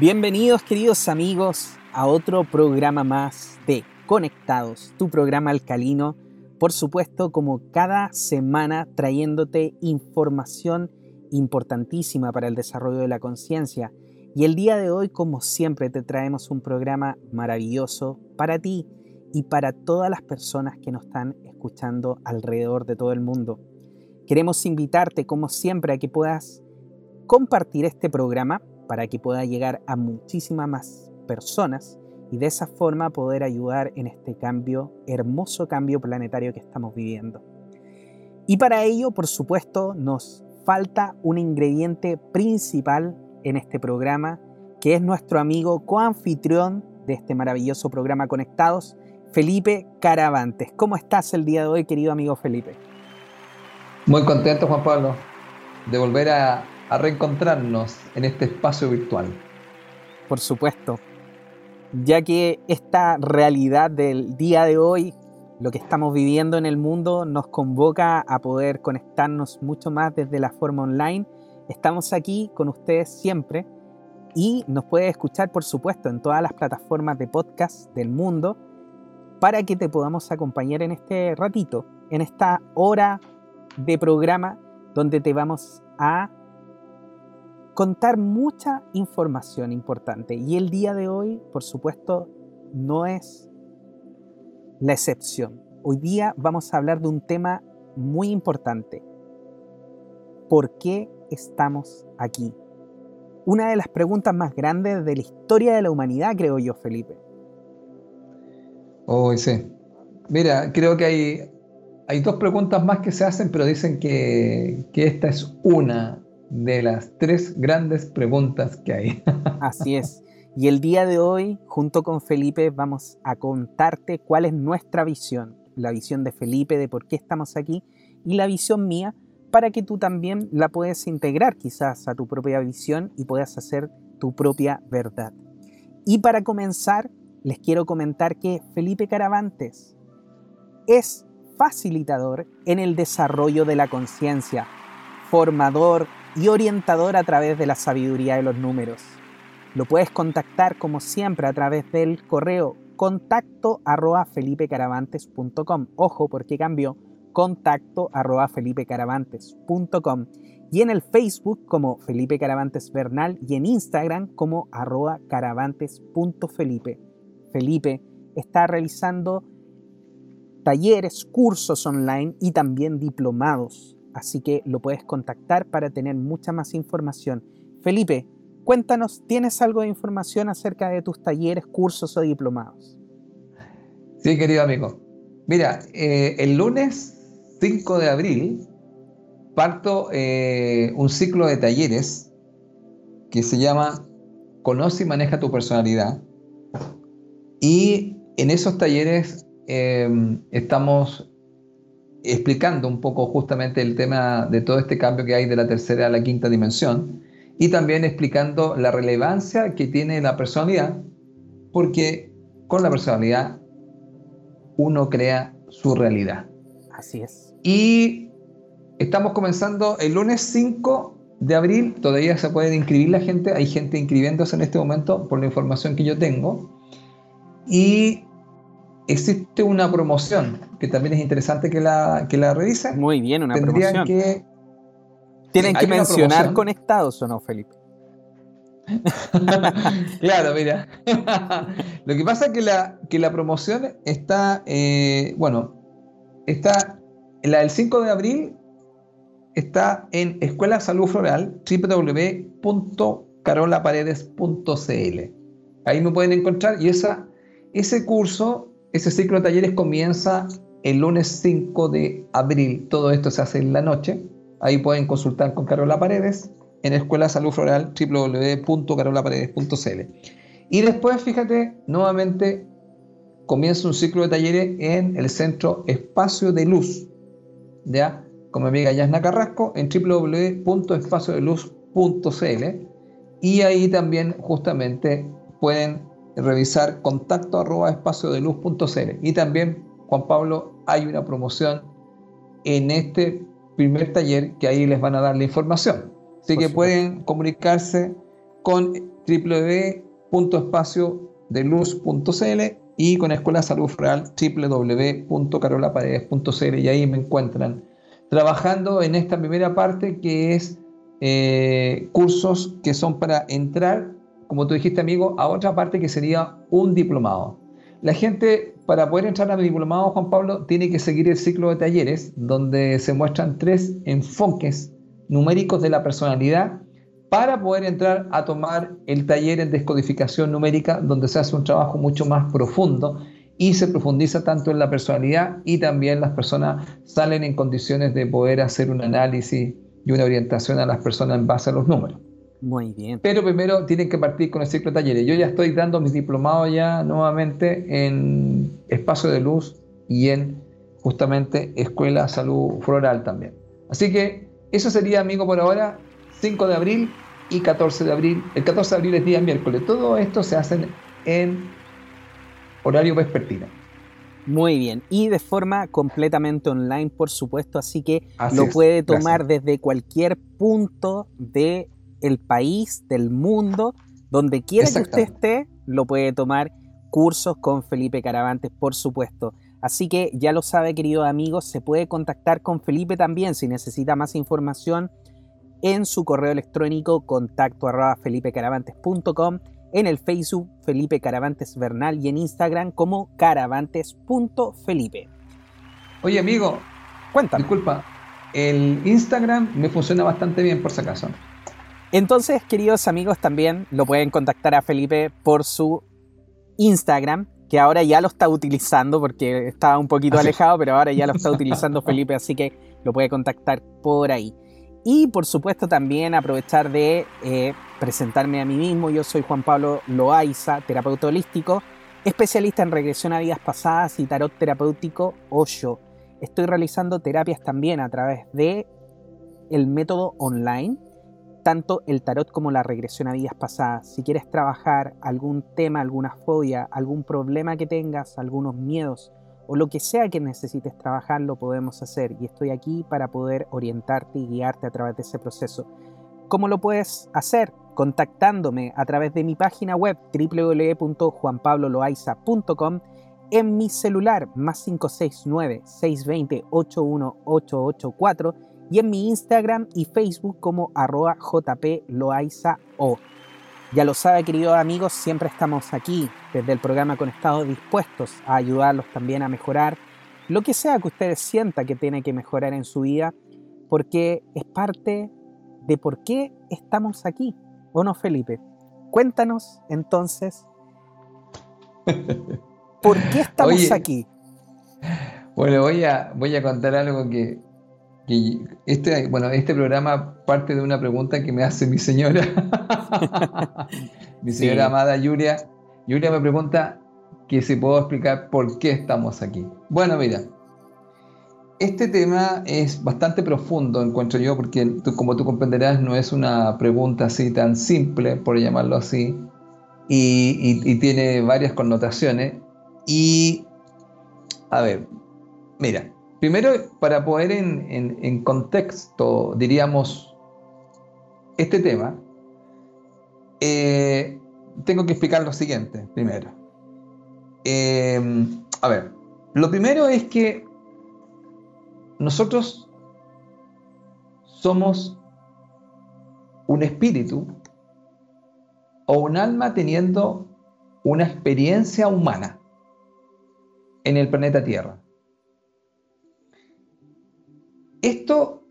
Bienvenidos queridos amigos a otro programa más de Conectados, tu programa alcalino, por supuesto como cada semana trayéndote información importantísima para el desarrollo de la conciencia. Y el día de hoy, como siempre, te traemos un programa maravilloso para ti y para todas las personas que nos están escuchando alrededor de todo el mundo. Queremos invitarte, como siempre, a que puedas compartir este programa para que pueda llegar a muchísimas más personas y de esa forma poder ayudar en este cambio, hermoso cambio planetario que estamos viviendo. Y para ello, por supuesto, nos falta un ingrediente principal en este programa, que es nuestro amigo coanfitrión de este maravilloso programa Conectados, Felipe Caravantes. ¿Cómo estás el día de hoy, querido amigo Felipe? Muy contento, Juan Pablo, de volver a a reencontrarnos en este espacio virtual. Por supuesto, ya que esta realidad del día de hoy, lo que estamos viviendo en el mundo, nos convoca a poder conectarnos mucho más desde la forma online. Estamos aquí con ustedes siempre y nos puedes escuchar, por supuesto, en todas las plataformas de podcast del mundo para que te podamos acompañar en este ratito, en esta hora de programa donde te vamos a contar mucha información importante. Y el día de hoy, por supuesto, no es la excepción. Hoy día vamos a hablar de un tema muy importante. ¿Por qué estamos aquí? Una de las preguntas más grandes de la historia de la humanidad, creo yo, Felipe. Oh, sí. Mira, creo que hay, hay dos preguntas más que se hacen, pero dicen que, que esta es una de las tres grandes preguntas que hay. Así es. Y el día de hoy, junto con Felipe, vamos a contarte cuál es nuestra visión, la visión de Felipe de por qué estamos aquí y la visión mía para que tú también la puedas integrar quizás a tu propia visión y puedas hacer tu propia verdad. Y para comenzar, les quiero comentar que Felipe Caravantes es facilitador en el desarrollo de la conciencia, formador, y orientador a través de la sabiduría de los números. Lo puedes contactar como siempre a través del correo contacto arroba felipecaravantes.com. Ojo porque cambió contacto arroba felipecaravantes.com y en el Facebook como Felipe Caravantes Bernal y en Instagram como arroba caravantes.felipe. Felipe está realizando talleres, cursos online y también diplomados así que lo puedes contactar para tener mucha más información. Felipe, cuéntanos, ¿tienes algo de información acerca de tus talleres, cursos o diplomados? Sí, querido amigo. Mira, eh, el lunes 5 de abril parto eh, un ciclo de talleres que se llama Conoce y maneja tu personalidad. Y en esos talleres eh, estamos explicando un poco justamente el tema de todo este cambio que hay de la tercera a la quinta dimensión y también explicando la relevancia que tiene la personalidad, porque con la personalidad uno crea su realidad. Así es. Y estamos comenzando el lunes 5 de abril, todavía se puede inscribir la gente, hay gente inscribiéndose en este momento por la información que yo tengo. Y existe una promoción que también es interesante que la, que la revisen. Muy bien, una promoción. Que, Tienen que mencionar conectados o no, Felipe. claro, mira. Lo que pasa es que la, que la promoción está, eh, bueno, está, la del 5 de abril está en Escuela Salud Floral, www.carolaparedes.cl. Ahí me pueden encontrar y esa, ese curso ese ciclo de talleres comienza el lunes 5 de abril. Todo esto se hace en la noche. Ahí pueden consultar con Carola Paredes en Escuela Salud Floral www.carolaparedes.cl. Y después, fíjate, nuevamente comienza un ciclo de talleres en el centro Espacio de Luz, ¿ya? Con mi amiga Yasna Carrasco en www.espaciodeluz.cl y ahí también justamente pueden revisar contacto arroba espacio de. Y también, Juan Pablo, hay una promoción en este primer taller que ahí les van a dar la información. Así que pueden comunicarse con www.espaciodeluz.cl y con Escuela Salud Real www.carolaparedes.cl y ahí me encuentran trabajando en esta primera parte que es eh, cursos que son para entrar, como tú dijiste amigo, a otra parte que sería un diplomado. La gente para poder entrar a mi diplomado, Juan Pablo, tiene que seguir el ciclo de talleres donde se muestran tres enfoques numéricos de la personalidad para poder entrar a tomar el taller en descodificación numérica, donde se hace un trabajo mucho más profundo y se profundiza tanto en la personalidad y también las personas salen en condiciones de poder hacer un análisis y una orientación a las personas en base a los números. Muy bien. Pero primero tienen que partir con el ciclo de talleres. Yo ya estoy dando mis diplomados ya nuevamente en Espacio de Luz y en justamente Escuela Salud Floral también. Así que eso sería, amigo, por ahora. 5 de abril y 14 de abril. El 14 de abril es día miércoles. Todo esto se hace en horario vespertino. Muy bien, y de forma completamente online, por supuesto, así que lo puede tomar desde cualquier punto del el país, del mundo, donde quiera que usted esté, lo puede tomar cursos con Felipe Caravantes, por supuesto. Así que ya lo sabe, queridos amigos, se puede contactar con Felipe también si necesita más información en su correo electrónico contacto arroba felipecaravantes.com, en el Facebook Felipe Caravantes Bernal y en Instagram como caravantes.felipe. Oye amigo, cuéntame. Disculpa, el Instagram me funciona bastante bien por si acaso. Entonces, queridos amigos, también lo pueden contactar a Felipe por su Instagram, que ahora ya lo está utilizando porque estaba un poquito alejado, pero ahora ya lo está utilizando Felipe, así que lo puede contactar por ahí. Y por supuesto también aprovechar de eh, presentarme a mí mismo. Yo soy Juan Pablo Loaiza, terapeuta holístico, especialista en regresión a vidas pasadas y tarot terapéutico Osho. Estoy realizando terapias también a través de el método online, tanto el tarot como la regresión a vidas pasadas. Si quieres trabajar algún tema, alguna fobia, algún problema que tengas, algunos miedos, o lo que sea que necesites trabajar lo podemos hacer y estoy aquí para poder orientarte y guiarte a través de ese proceso. ¿Cómo lo puedes hacer? Contactándome a través de mi página web www.juanpabloloaiza.com en mi celular más 569 620 81884 y en mi Instagram y Facebook como arroba jploaizao. Ya lo sabe, queridos amigos, siempre estamos aquí desde el programa Conectados dispuestos a ayudarlos también a mejorar lo que sea que ustedes sientan que tiene que mejorar en su vida, porque es parte de por qué estamos aquí. ¿O no, Felipe? Cuéntanos entonces, ¿por qué estamos aquí? Bueno, voy a, voy a contar algo que, este, bueno, este programa parte de una pregunta que me hace mi señora, mi señora amada Yuria. Yuria me pregunta que si puedo explicar por qué estamos aquí. Bueno, mira, este tema es bastante profundo, encuentro yo, porque como tú comprenderás, no es una pregunta así tan simple, por llamarlo así, y tiene varias connotaciones. Y, a ver, mira, Primero, para poder en, contexto, diríamos, este tema, eh, tengo que explicar lo siguiente, primero. Eh, a ver, lo primero es que nosotros somos un espíritu o un alma teniendo una experiencia humana en el planeta Tierra. Esto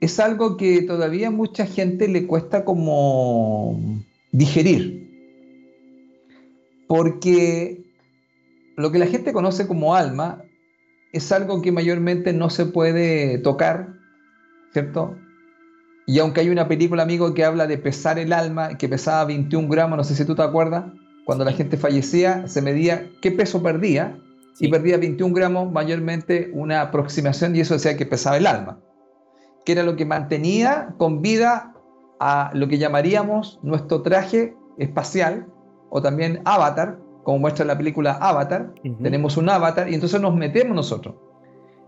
es algo que todavía mucha gente le cuesta como digerir. Porque lo que la gente conoce como alma es algo que mayormente no se puede tocar, ¿cierto? Y aunque hay una película, amigo, que habla de pesar el alma, que pesaba 21 gramos, no sé si tú te acuerdas, cuando la gente fallecía, se medía qué peso perdía y perdía 21 gramos, mayormente una aproximación, y eso decía que pesaba el alma, que era lo que mantenía con vida a lo que llamaríamos nuestro traje espacial o también avatar, como muestra la película Avatar, tenemos un avatar y entonces nos metemos nosotros.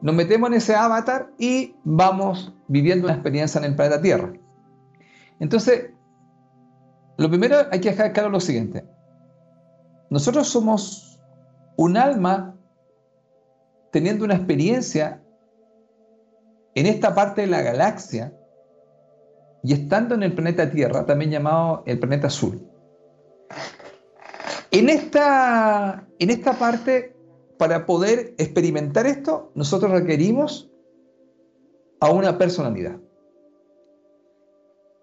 Nos metemos en ese avatar y vamos viviendo una experiencia en el planeta Tierra. Entonces, Lo primero hay que dejar claro lo siguiente. Nosotros somos un alma teniendo una experiencia en esta parte de la galaxia y estando en el planeta Tierra, también llamado el planeta azul. En esta, en esta parte, para poder experimentar esto, nosotros requerimos a una personalidad.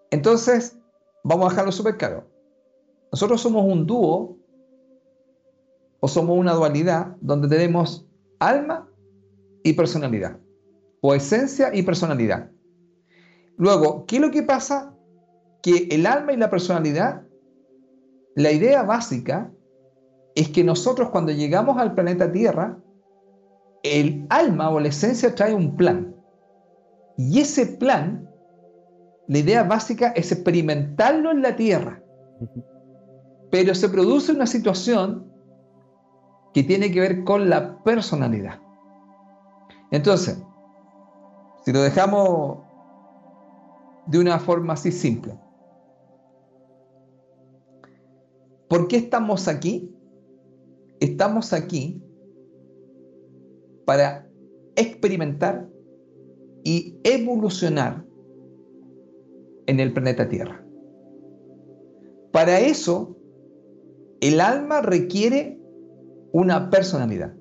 Entonces, vamos a dejarlo súper claro. Nosotros somos un dúo o somos una dualidad donde tenemos alma y personalidad, o esencia y personalidad. Luego, ¿qué es lo que pasa? Que el alma y la personalidad, la idea básica es que nosotros cuando llegamos al planeta Tierra, el alma o la esencia trae un plan. Y ese plan, la idea básica es experimentarlo en la Tierra. Pero se produce una situación tiene que ver con la personalidad. Entonces, si lo dejamos de una forma así simple, ¿por qué estamos aquí? Estamos aquí para experimentar y evolucionar en el planeta Tierra. Para eso, el alma requiere una personalidad.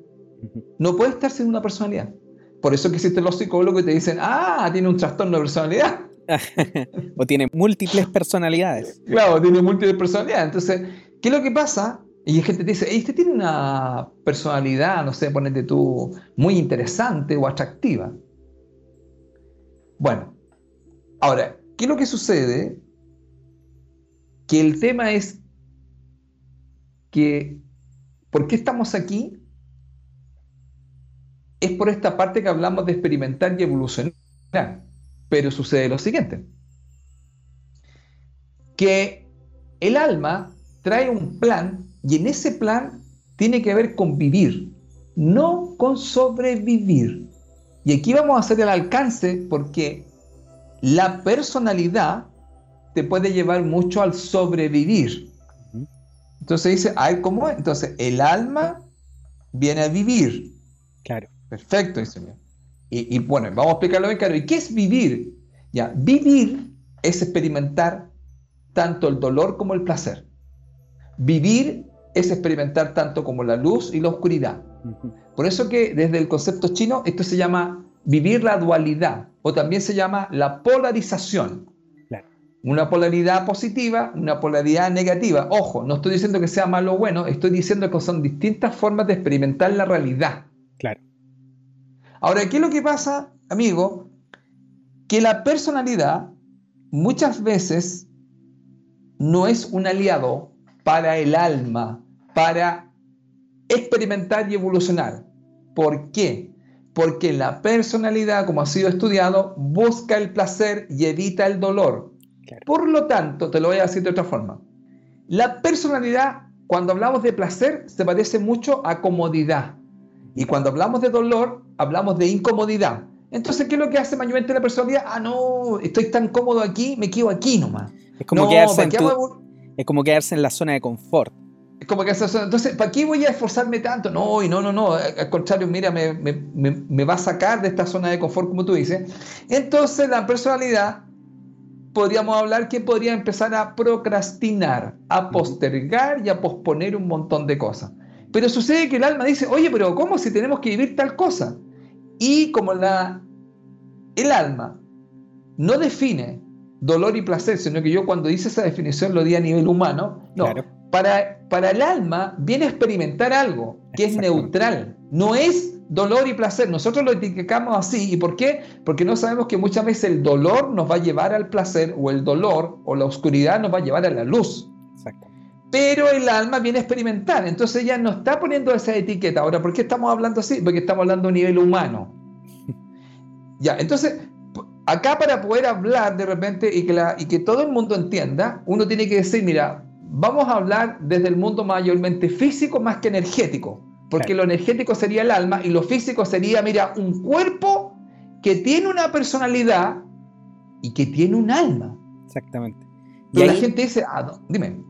No puede estar sin una personalidad. Por eso que existen los psicólogos que te dicen, ah, tiene un trastorno de personalidad. o tiene múltiples personalidades. Claro, tiene múltiples personalidades. Entonces, ¿qué es lo que pasa? Y gente te dice, este tiene una personalidad, no sé, ponete tú, muy interesante o atractiva. Bueno, ahora, ¿qué es lo que sucede? Que el tema es que, ¿por qué estamos aquí? Es por esta parte que hablamos de experimentar y evolucionar. Pero sucede lo siguiente, que el alma trae un plan y en ese plan tiene que ver con vivir, no con sobrevivir. Y aquí vamos a hacer el alcance porque la personalidad te puede llevar mucho al sobrevivir. Entonces dice, ay, ¿cómo es? Entonces, el alma viene a vivir. Claro. Perfecto, dice. Y, y bueno, vamos a explicarlo bien claro. ¿Y qué es vivir? Ya, vivir es experimentar tanto el dolor como el placer. Vivir es experimentar tanto como la luz y la oscuridad. Por eso que desde el concepto chino esto se llama vivir la dualidad o también se llama la polarización. Una polaridad positiva, una polaridad negativa. Ojo, no estoy diciendo que sea malo o bueno, estoy diciendo que son distintas formas de experimentar la realidad. Claro. Ahora, ¿qué es lo que pasa, amigo? Que la personalidad muchas veces no es un aliado para el alma, para experimentar y evolucionar. ¿Por qué? Porque la personalidad, como ha sido estudiado, busca el placer y evita el dolor. Por lo tanto, te lo voy a decir de otra forma. La personalidad, cuando hablamos de placer, se parece mucho a comodidad. Y cuando hablamos de dolor, hablamos de incomodidad. Entonces, ¿qué es lo que hace mayormente la personalidad? Ah, no, estoy tan cómodo aquí, me quedo aquí nomás. Es como, quedarse, en es como quedarse en la zona de confort. Es como que entonces, ¿para qué voy a esforzarme tanto? No, y no, no, no, al contrario, mira, me, me, va a sacar de esta zona de confort, como tú dices. Entonces, la personalidad, podríamos hablar que podría empezar a procrastinar, a postergar y a posponer un montón de cosas. Pero sucede que el alma dice, oye, pero ¿cómo si tenemos que vivir tal cosa? Y como la, el alma no define dolor y placer, sino que yo cuando hice esa definición lo di a nivel humano, no, para, para el alma viene a experimentar algo que es neutral, no es dolor y placer. Nosotros lo etiquetamos así. ¿Y por qué? Porque no sabemos que muchas veces el dolor nos va a llevar al placer o el dolor o la oscuridad nos va a llevar a la luz. Pero el alma viene a experimentar. Entonces ella no está poniendo esa etiqueta. Ahora, ¿por qué estamos hablando así? Porque estamos hablando a nivel humano. ya, entonces acá para poder hablar de repente y que, la, y que todo el mundo entienda, uno tiene que decir, mira, vamos a hablar desde el mundo mayormente físico más que energético, porque lo energético sería el alma y lo físico sería, mira, un cuerpo que tiene una personalidad y que tiene un alma. Exactamente. y la gente dice, ah, dime.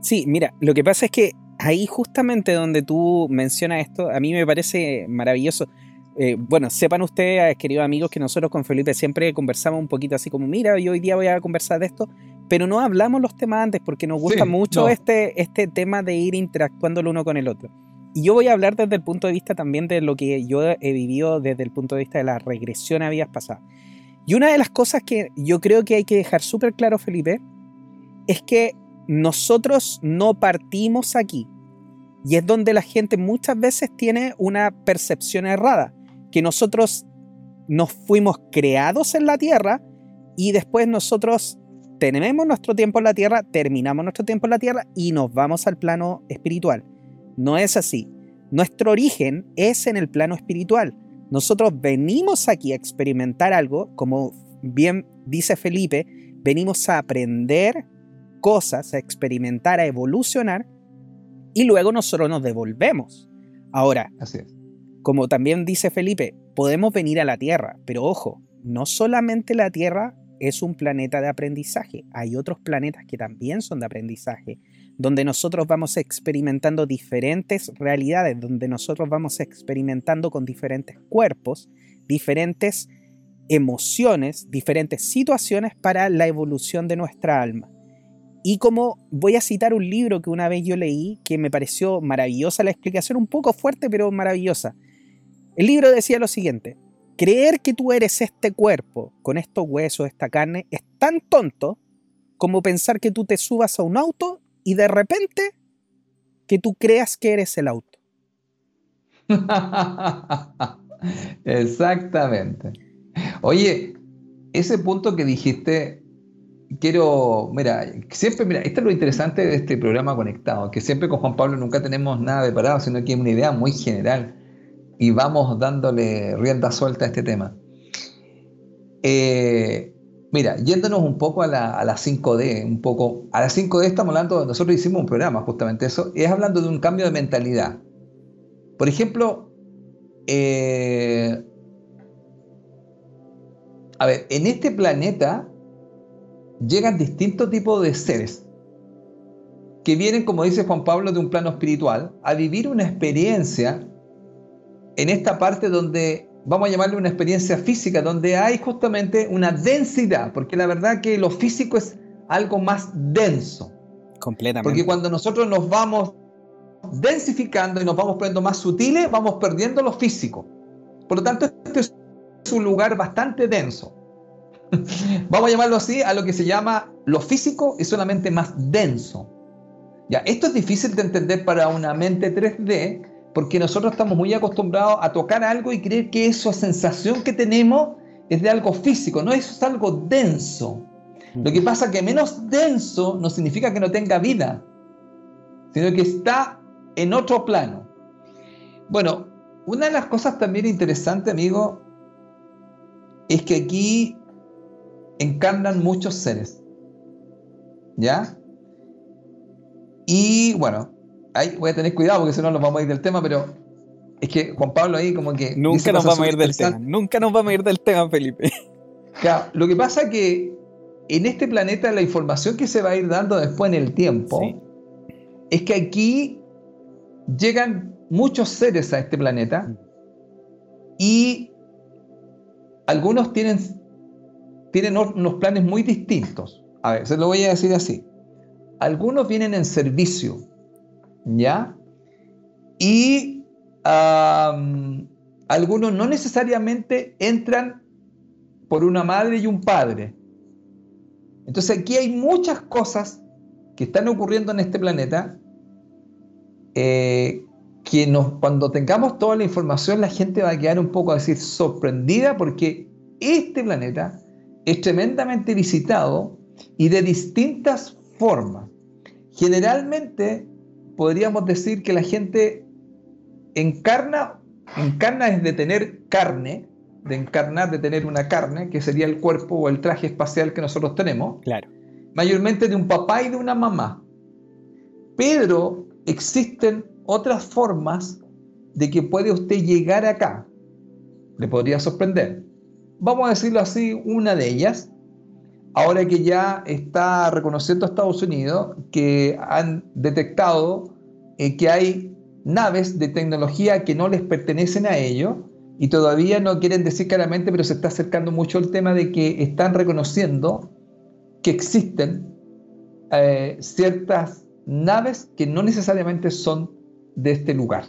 Sí, mira, lo que pasa es que ahí justamente donde tú mencionas esto, a mí me parece maravilloso. Eh, bueno, sepan ustedes, queridos amigos, que nosotros con Felipe siempre conversamos un poquito así como, mira, yo hoy día voy a conversar de esto, pero no hablamos los temas antes porque nos gusta mucho este, este tema de ir interactuando el uno con el otro. Y yo voy a hablar desde el punto de vista también de lo que yo he vivido desde el punto de vista de la regresión a vidas pasadas. Y una de las cosas que yo creo que hay que dejar súper claro, Felipe, es que nosotros no partimos aquí. Y es donde la gente muchas veces tiene una percepción errada, que nosotros nos fuimos creados en la tierra y después nosotros tenemos nuestro tiempo en la tierra, terminamos nuestro tiempo en la tierra y nos vamos al plano espiritual. No es así. Nuestro origen es en el plano espiritual. Nosotros venimos aquí a experimentar algo, como bien dice Felipe, venimos a aprender cosas, a experimentar, a evolucionar, y luego nosotros nos devolvemos. Ahora, como también dice Felipe, podemos venir a la Tierra, pero ojo, no solamente la Tierra es un planeta de aprendizaje, hay otros planetas que también son de aprendizaje donde nosotros vamos experimentando diferentes realidades, donde nosotros vamos experimentando con diferentes cuerpos, diferentes emociones, diferentes situaciones para la evolución de nuestra alma. Y como voy a citar un libro que una vez yo leí, que me pareció maravillosa la explicación, un poco fuerte, pero maravillosa. El libro decía lo siguiente, creer que tú eres este cuerpo, con estos huesos, esta carne, es tan tonto como pensar que tú te subas a un auto y de repente que tú creas que eres el auto. Exactamente. Oye, ese punto que dijiste, quiero, mira, siempre, mira, esto es lo interesante de este programa conectado, que siempre con Juan Pablo nunca tenemos nada preparado, sino que es una idea muy general y vamos dándole rienda suelta a este tema. Eh, Mira, yéndonos un poco a la, 5D, un poco, a la 5D estamos hablando, nosotros hicimos un programa justamente eso, y es hablando de un cambio de mentalidad. Por ejemplo, eh, a ver, en este planeta llegan distintos tipos de seres que vienen, como dice Juan Pablo, de un plano espiritual, a vivir una experiencia en esta parte donde vamos a llamarle una experiencia física, donde hay justamente una densidad, porque la verdad que lo físico es algo más denso. Completamente. Porque cuando nosotros nos vamos densificando y nos vamos poniendo más sutiles, vamos perdiendo lo físico. Por lo tanto, este es un lugar bastante denso. vamos a llamarlo así a lo que se llama lo físico es solamente más denso. Ya, esto es difícil de entender para una mente 3D, porque nosotros estamos muy acostumbrados a tocar algo y creer que esa sensación que tenemos es de algo físico, no eso es algo denso. Lo que pasa es que menos denso no significa que no tenga vida, sino que está en otro plano. Bueno, una de las cosas también interesantes, amigo, es que aquí encarnan muchos seres. ¿Ya? Y bueno, voy a tener cuidado porque si no nos vamos a ir del tema, pero es que Juan Pablo ahí como que... Nunca nos vamos a ir del tema, nunca nos vamos a ir del tema, Felipe. lo que pasa es que en este planeta la información que se va a ir dando después en el tiempo es que aquí llegan muchos seres a este planeta mm. y algunos tienen, tienen unos planes muy distintos. A ver, se lo voy a decir así. Algunos vienen en servicio ¿ya? Y algunos no necesariamente entran por una madre y un padre. Entonces aquí hay muchas cosas que están ocurriendo en este planeta eh, que nos, cuando tengamos toda la información la gente va a quedar un poco a decir sorprendida porque este planeta es tremendamente visitado y de distintas formas. Generalmente podríamos decir que la gente encarna, encarna es de tener carne, de encarnar, de tener una carne, que sería el cuerpo o el traje espacial que nosotros tenemos. Claro. Mayormente de un papá y de una mamá. Pero existen otras formas de que puede usted llegar acá. Le podría sorprender. Vamos a decirlo así, una de ellas. Ahora que ya está reconociendo Estados Unidos que han detectado eh, que hay naves de tecnología que no les pertenecen a ellos y todavía no quieren decir claramente, pero se está acercando mucho el tema de que están reconociendo que existen eh, ciertas naves que no necesariamente son de este lugar,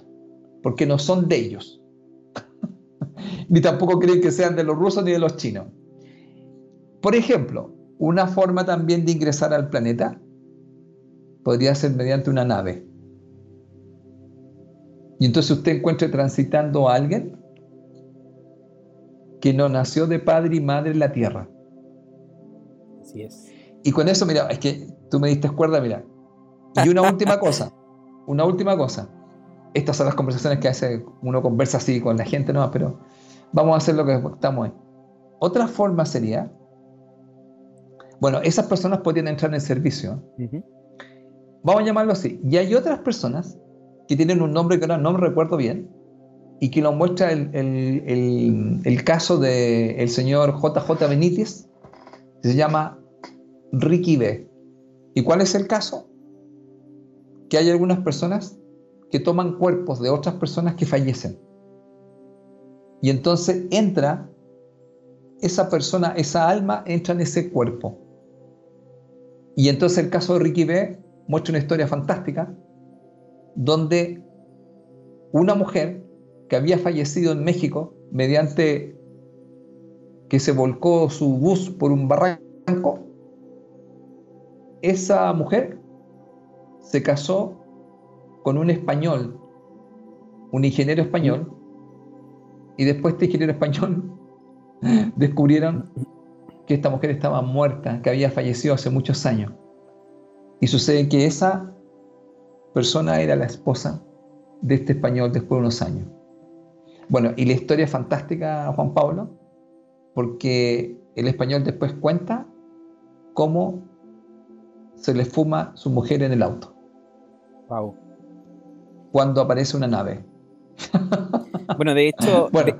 porque no son de ellos. ni tampoco creen que sean de los rusos ni de los chinos. Por ejemplo, una forma también de ingresar al planeta podría ser mediante una nave. Y entonces usted encuentre transitando a alguien que no nació de padre y madre en la tierra. Así es. Y con eso, mira, es que tú me diste cuerda, mira. Y una última cosa, una última cosa. Estas son las conversaciones que hace uno conversa así con la gente, no, pero vamos a hacer lo que estamos ahí. Otra forma sería, bueno, esas personas podrían entrar en el servicio. Vamos a llamarlo así. Y hay otras personas que tienen un nombre que ahora no me recuerdo bien y que lo muestra el, el caso del señor JJ Benítez, que se llama Ricky B. ¿Y cuál es el caso? Que hay algunas personas que toman cuerpos de otras personas que fallecen. Y entonces entra esa persona, esa alma entra en ese cuerpo. Y entonces el caso de Ricky B muestra una historia fantástica donde una mujer que había fallecido en México mediante que se volcó su bus por un barranco, esa mujer se casó con un español, un ingeniero español, y después este ingeniero español descubrieron que esta mujer estaba muerta, que había fallecido hace muchos años. Y sucede que esa persona era la esposa de este español después de unos años. Bueno, y la historia es fantástica, Juan Pablo, porque el español después cuenta cómo se le fuma su mujer en el auto. Wow. Cuando aparece una nave. Bueno, de hecho, de,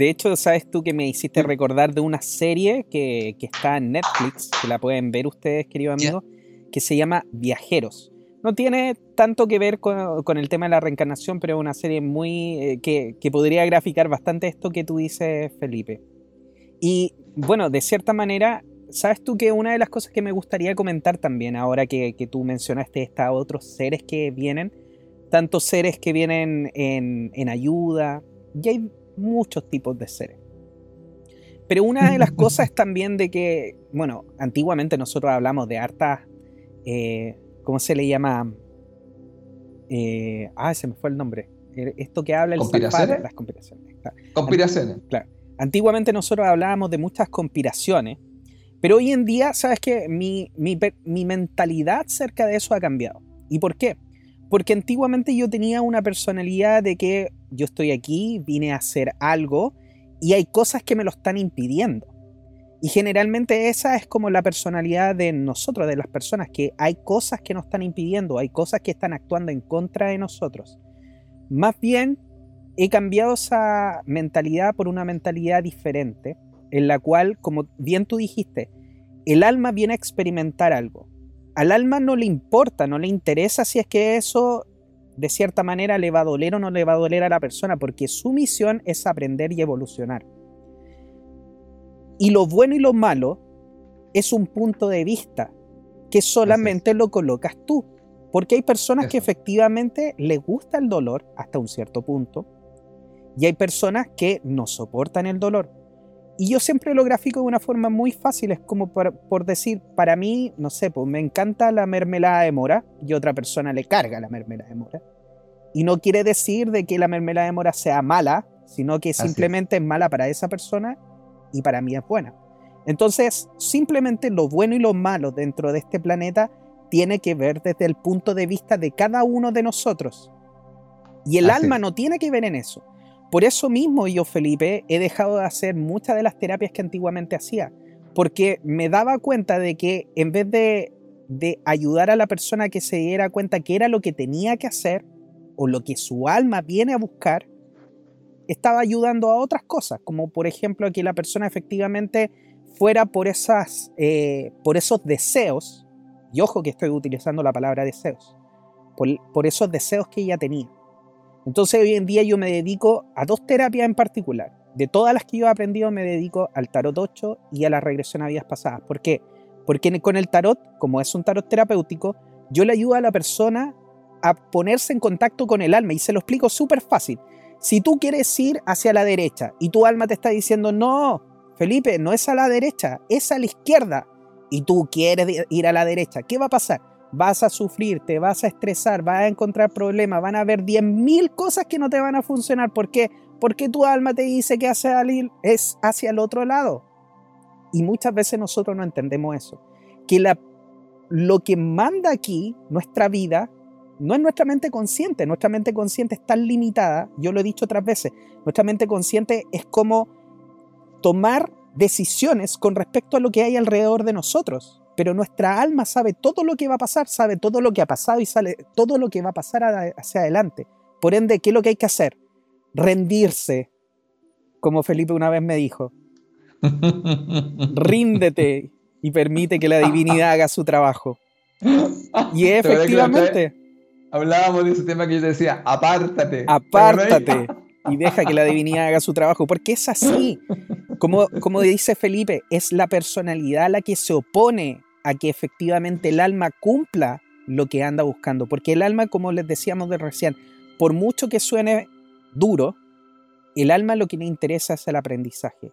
hecho, sabes tú que me hiciste recordar de una serie que, está en Netflix, que la pueden ver ustedes, querido amigo, que se llama Viajeros. No tiene tanto que ver con, el tema de la reencarnación, pero es una serie muy eh, que, que podría graficar bastante esto que tú dices, Felipe. Y bueno, de cierta manera, sabes tú que una de las cosas que me gustaría comentar también, ahora que, tú mencionaste estos otros seres que vienen, tantos seres que vienen en, ayuda, y hay muchos tipos de seres. Pero una de las cosas también de que, bueno, antiguamente nosotros hablamos de hartas, eh, ¿cómo se le llama? Eh, ah, se me fue el nombre. Er, esto que habla el ¿Conspiraciones? las conspiraciones. Conspiraciones. Claro. Antiguamente nosotros hablábamos de muchas conspiraciones pero hoy en día, ¿sabes qué? Mi, mentalidad cerca de eso ha cambiado. ¿Y por qué? Porque antiguamente yo tenía una personalidad de que yo estoy aquí, vine a hacer algo y hay cosas que me lo están impidiendo. Y generalmente esa es como la personalidad de nosotros, de las personas, que hay cosas que nos están impidiendo, hay cosas que están actuando en contra de nosotros. Más bien, he cambiado esa mentalidad por una mentalidad diferente, en la cual, como bien tú dijiste, el alma viene a experimentar algo. Al alma no le importa, no le interesa si es que eso de cierta manera le va a doler o no le va a doler a la persona, porque su misión es aprender y evolucionar. Y lo bueno y lo malo es un punto de vista que solamente lo colocas tú. Porque hay personas que efectivamente les gusta el dolor hasta un cierto punto y hay personas que no soportan el dolor. Y yo siempre lo grafico de una forma muy fácil, es como por, decir, para mí, no sé, pues me encanta la mermelada de mora y otra persona le carga la mermelada de mora. Y no quiere decir de que la mermelada de mora sea mala, sino que simplemente es. mala para esa persona y para mí es buena. Entonces, simplemente lo bueno y lo malo dentro de este planeta tiene que ver desde el punto de vista de cada uno de nosotros. Y el alma no tiene que ver en eso. Por eso mismo yo, Felipe, he dejado de hacer muchas de las terapias que antiguamente hacía, porque me daba cuenta de que en vez de, ayudar a la persona que se diera cuenta que era lo que tenía que hacer o lo que su alma viene a buscar, estaba ayudando a otras cosas, como por ejemplo que la persona efectivamente fuera por, esas, eh, por esos deseos, y ojo que estoy utilizando la palabra deseos, por, por esos deseos que ella tenía. Entonces hoy en día yo me dedico a dos terapias en particular. De todas las que yo he aprendido me dedico al tarot 8 y a la regresión a vidas pasadas. ¿Por qué? Porque con el tarot, como es un tarot terapéutico, yo le ayudo a la persona a ponerse en contacto con el alma y se lo explico súper fácil. Si tú quieres ir hacia la derecha y tu alma te está diciendo, no, Felipe, no es a la derecha, es a la izquierda, y tú quieres ir a la derecha, ¿qué va a pasar? Vas a sufrir, te vas a estresar, vas a encontrar problemas, van a haber 10.000 cosas que no te van a funcionar. ¿Por qué? Porque tu alma te dice que hacia el, es hacia el otro lado. Y muchas veces nosotros no entendemos eso. Que la, lo que manda aquí nuestra vida no es nuestra mente consciente. Nuestra mente consciente es tan limitada, yo lo he dicho otras veces, nuestra mente consciente es como tomar decisiones con respecto a lo que hay alrededor de nosotros. Pero nuestra alma sabe todo lo que va a pasar, sabe todo lo que ha pasado y sabe todo lo que va a pasar hacia adelante. Por ende, ¿qué es lo que hay que hacer? Rendirse, como Felipe una vez me dijo. Ríndete y permite que la divinidad haga su trabajo. Y efectivamente. Hablábamos de ese tema que yo decía, apártate. Apártate y deja que la divinidad haga su trabajo, porque es así. Como, como dice Felipe, es la personalidad la que se opone a que efectivamente el alma cumpla lo que anda buscando, porque el alma, como les decíamos de recién, por mucho que suene duro, el alma lo que le interesa es el aprendizaje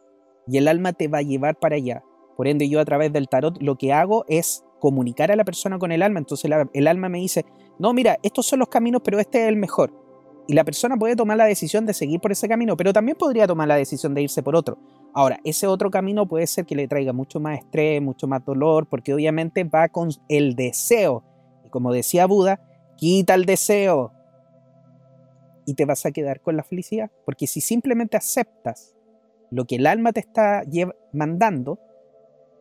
y el alma te va a llevar para allá. Por ende, yo a través del tarot lo que hago es comunicar a la persona con el alma. Entonces el alma me dice, no, mira, estos son los caminos, pero este es el mejor. Y la persona puede tomar la decisión de seguir por ese camino, pero también podría tomar la decisión de irse por otro. Ahora, ese otro camino puede ser que le traiga mucho más estrés, mucho más dolor, porque obviamente va con el deseo. Y como decía Buda, quita el deseo y te vas a quedar con la felicidad. Porque si simplemente aceptas lo que el alma te está mandando,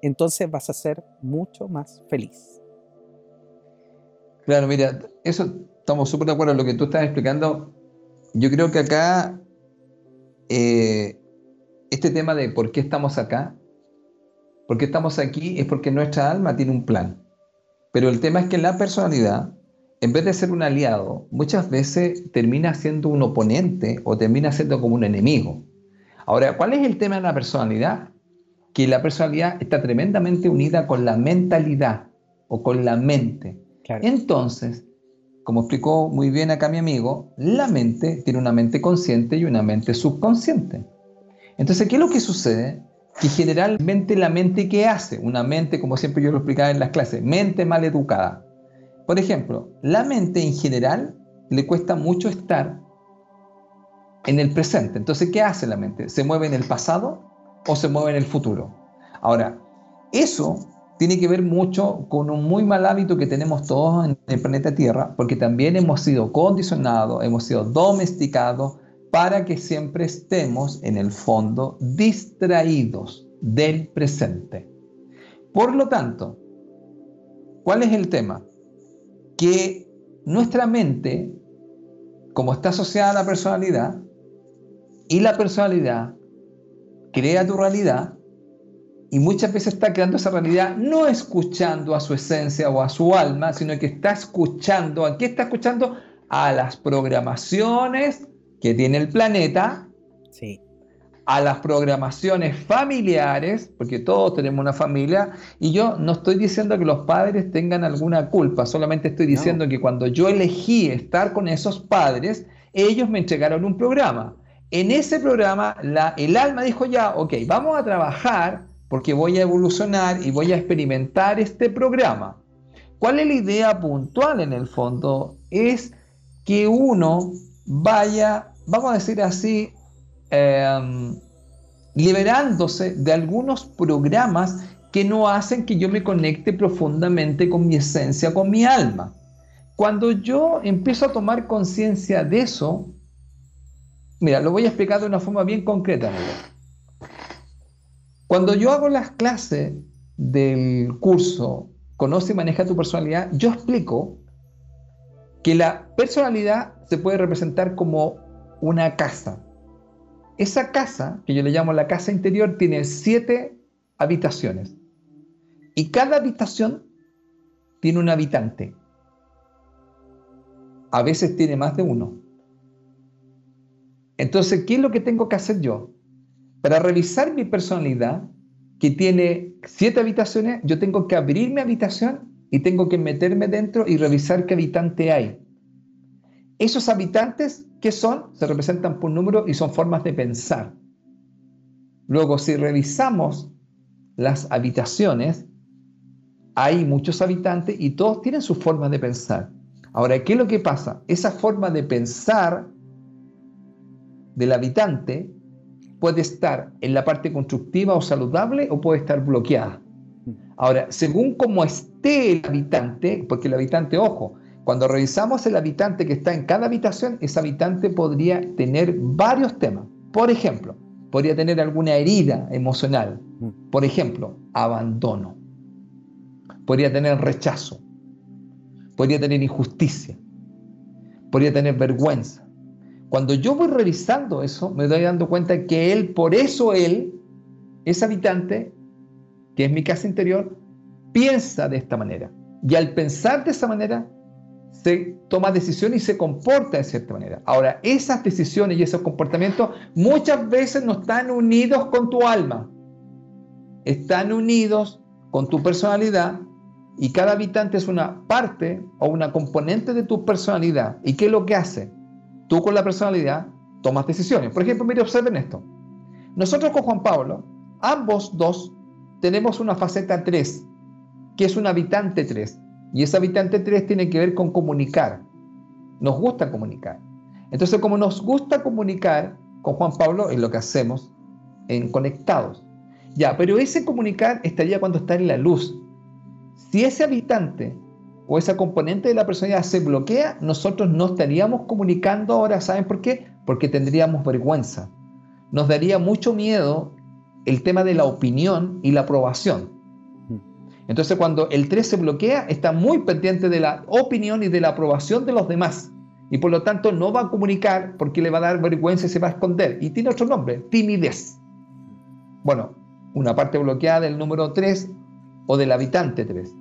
entonces vas a ser mucho más feliz. Claro, mira, eso estamos súper de acuerdo en lo que tú estás explicando. Yo creo que acá, eh, este tema de por qué estamos acá, por qué estamos aquí, es porque nuestra alma tiene un plan. Pero el tema es que la personalidad, en vez de ser un aliado, muchas veces termina siendo un oponente o termina siendo como un enemigo. Ahora, ¿cuál es el tema de la personalidad? Que la personalidad está tremendamente unida con la mentalidad o con la mente. Entonces, como explicó muy bien acá mi amigo, la mente tiene una mente consciente y una mente subconsciente. Entonces, ¿qué es lo que sucede? Que generalmente la mente ¿qué hace, una mente, como siempre yo lo explicaba en las clases, mente mal educada. Por ejemplo, la mente en general le cuesta mucho estar en el presente. Entonces, ¿qué hace la mente? ¿Se mueve en el pasado o se mueve en el futuro? Ahora, eso tiene que ver mucho con un muy mal hábito que tenemos todos en el planeta Tierra, porque también hemos sido condicionados, hemos sido domesticados para que siempre estemos en el fondo distraídos del presente. Por lo tanto, ¿cuál es el tema? Que nuestra mente, como está asociada a la personalidad, y la personalidad crea tu realidad, y muchas veces está creando esa realidad no escuchando a su esencia o a su alma, sino que está escuchando, ¿a qué está escuchando? A las programaciones que tiene el planeta, sí. a las programaciones familiares, porque todos tenemos una familia, y yo no estoy diciendo que los padres tengan alguna culpa, solamente estoy diciendo que cuando yo elegí estar con esos padres, ellos me entregaron un programa. En ese programa, la, el alma dijo ya, ok, vamos a trabajar porque voy a evolucionar y voy a experimentar este programa. ¿Cuál es la idea puntual en el fondo? Es que uno vaya, vamos a decir así, em, liberándose de algunos programas que no hacen que yo me conecte profundamente con mi esencia, con mi alma. Cuando yo empiezo a tomar conciencia de eso, mira, lo voy a explicar de una forma bien concreta. Cuando yo hago las clases del curso Conoce y maneja tu personalidad, yo explico que la personalidad se puede representar como una casa. Esa casa, que yo le llamo la casa interior, tiene siete habitaciones. Y cada habitación tiene un habitante. A veces tiene más de uno. Entonces, ¿qué es lo que tengo que hacer yo? Para revisar mi personalidad, que tiene siete habitaciones, yo tengo que abrir mi habitación y tengo que meterme dentro y revisar qué habitante hay. Esos habitantes, ¿qué son? Se representan por número y son formas de pensar. Luego, si revisamos las habitaciones, hay muchos habitantes y todos tienen su forma de pensar. Ahora, ¿qué es lo que pasa? Esa forma de pensar del habitante puede estar en la parte constructiva o saludable o puede estar bloqueada. Ahora, según cómo esté el habitante, porque el habitante, ojo, cuando revisamos el habitante que está en cada habitación, ese habitante podría tener varios temas. Por ejemplo, podría tener alguna herida emocional. Por ejemplo, abandono. Podría tener rechazo. Podría tener injusticia. Podría tener vergüenza. Cuando yo voy revisando eso, me doy dando cuenta que él, por eso él, ese habitante, que es mi casa interior, piensa de esta manera. Y al pensar de esa manera, se toma decisiones y se comporta de cierta manera. Ahora, esas decisiones y esos comportamientos muchas veces no están unidos con tu alma. Están unidos con tu personalidad y cada habitante es una parte o una componente de tu personalidad. ¿Y qué es lo que hace? Tú con la personalidad tomas decisiones. Por ejemplo, mire, observen esto. Nosotros con Juan Pablo, ambos dos tenemos una faceta 3, que es un habitante 3. Y ese habitante 3 tiene que ver con comunicar. Nos gusta comunicar. Entonces, como nos gusta comunicar con Juan Pablo, es lo que hacemos en Conectados. Ya, pero ese comunicar estaría cuando está en la luz. Si ese habitante o esa componente de la personalidad se bloquea, nosotros no estaríamos comunicando ahora, ¿saben por qué? Porque tendríamos vergüenza. Nos daría mucho miedo el tema de la opinión y la aprobación. Entonces cuando el 3 se bloquea, está muy pendiente de la opinión y de la aprobación de los demás. Y por lo tanto no va a comunicar porque le va a dar vergüenza y se va a esconder. Y tiene otro nombre, timidez. Bueno, una parte bloqueada del número 3 o del habitante 3.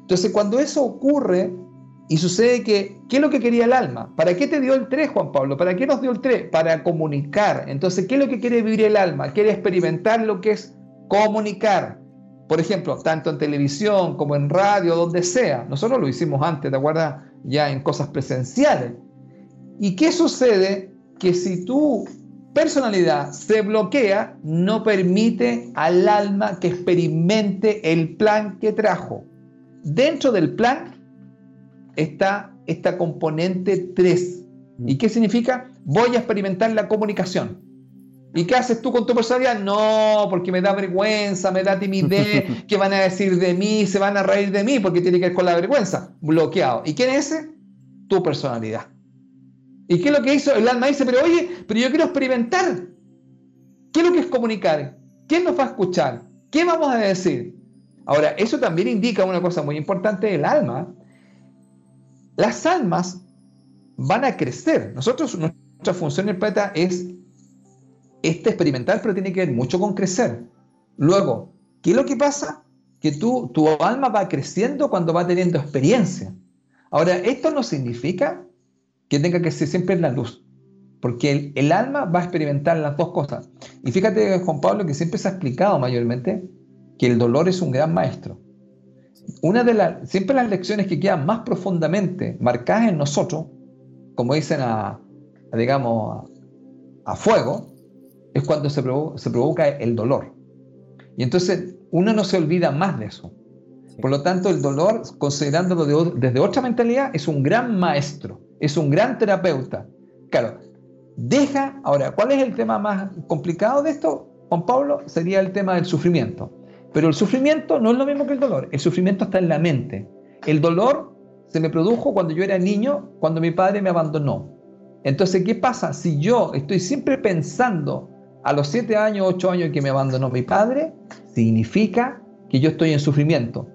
Entonces cuando eso ocurre y sucede que, ¿qué es lo que quería el alma? ¿Para qué te dio el 3, Juan Pablo? ¿Para qué nos dio el 3? Para comunicar. Entonces, ¿qué es lo que quiere vivir el alma? Quiere experimentar lo que es comunicar. Por ejemplo, tanto en televisión como en radio, donde sea. Nosotros lo hicimos antes, ¿te acuerdas? Ya en cosas presenciales. ¿Y qué sucede? Que si tu personalidad se bloquea, no permite al alma que experimente el plan que trajo. Dentro del plan está esta componente 3. ¿Y qué significa? Voy a experimentar la comunicación. ¿Y qué haces tú con tu personalidad? No, porque me da vergüenza, me da timidez, ¿qué van a decir de mí? Se van a reír de mí porque tiene que ver con la vergüenza. Bloqueado. ¿Y quién es ese? Tu personalidad. ¿Y qué es lo que hizo? El alma dice, pero oye, pero yo quiero experimentar. ¿Qué es lo que es comunicar? ¿Quién nos va a escuchar? ¿Qué vamos a decir? Ahora, eso también indica una cosa muy importante del alma. Las almas van a crecer. Nosotros, nuestra función en el planeta es este experimental, pero tiene que ver mucho con crecer. Luego, ¿qué es lo que pasa? Que tú, tu alma va creciendo cuando va teniendo experiencia. Ahora, esto no significa que tenga que ser siempre en la luz, porque el, alma va a experimentar las dos cosas. Y fíjate, Juan Pablo, que siempre se ha explicado mayormente que el dolor es un gran maestro. Una de las, siempre las lecciones que quedan más profundamente marcadas en nosotros, como dicen a, digamos, a fuego, es cuando se, provoca el dolor. Y entonces uno no se olvida más de eso. Por lo tanto, el dolor, considerándolo desde otra mentalidad, es un gran maestro, es un gran terapeuta. Claro, deja, ahora, ¿cuál es el tema más complicado de esto, Juan Pablo? Sería el tema del sufrimiento. Pero el sufrimiento no es lo mismo que el dolor, el sufrimiento está en la mente. El dolor se me produjo cuando yo era niño, cuando mi padre me abandonó. Entonces, ¿qué pasa? Si yo estoy siempre pensando a los 7 años, 8 años que me abandonó mi padre, significa que yo estoy en sufrimiento.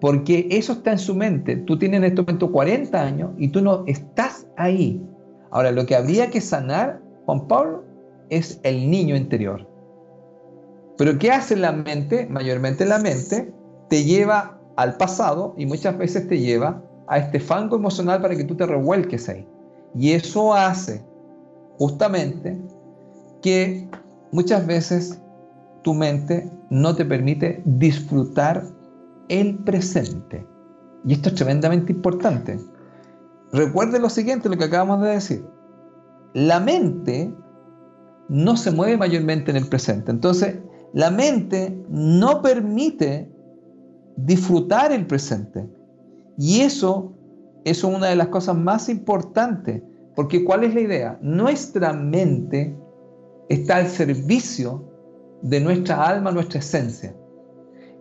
Porque eso está en su mente. Tú tienes en este momento 40 años y tú no estás ahí. Ahora, lo que habría que sanar, Juan Pablo, es el niño interior. Pero ¿qué hace la mente? Mayormente la mente te lleva al pasado y muchas veces te lleva a este fango emocional para que tú te revuelques ahí. Y eso hace justamente que muchas veces tu mente no te permite disfrutar el presente. Y esto es tremendamente importante. Recuerde lo siguiente, lo que acabamos de decir. La mente no se mueve mayormente en el presente. Entonces, la mente no permite disfrutar el presente. Y eso es una de las cosas más importantes. Porque ¿cuál es la idea? Nuestra mente está al servicio de nuestra alma, nuestra esencia.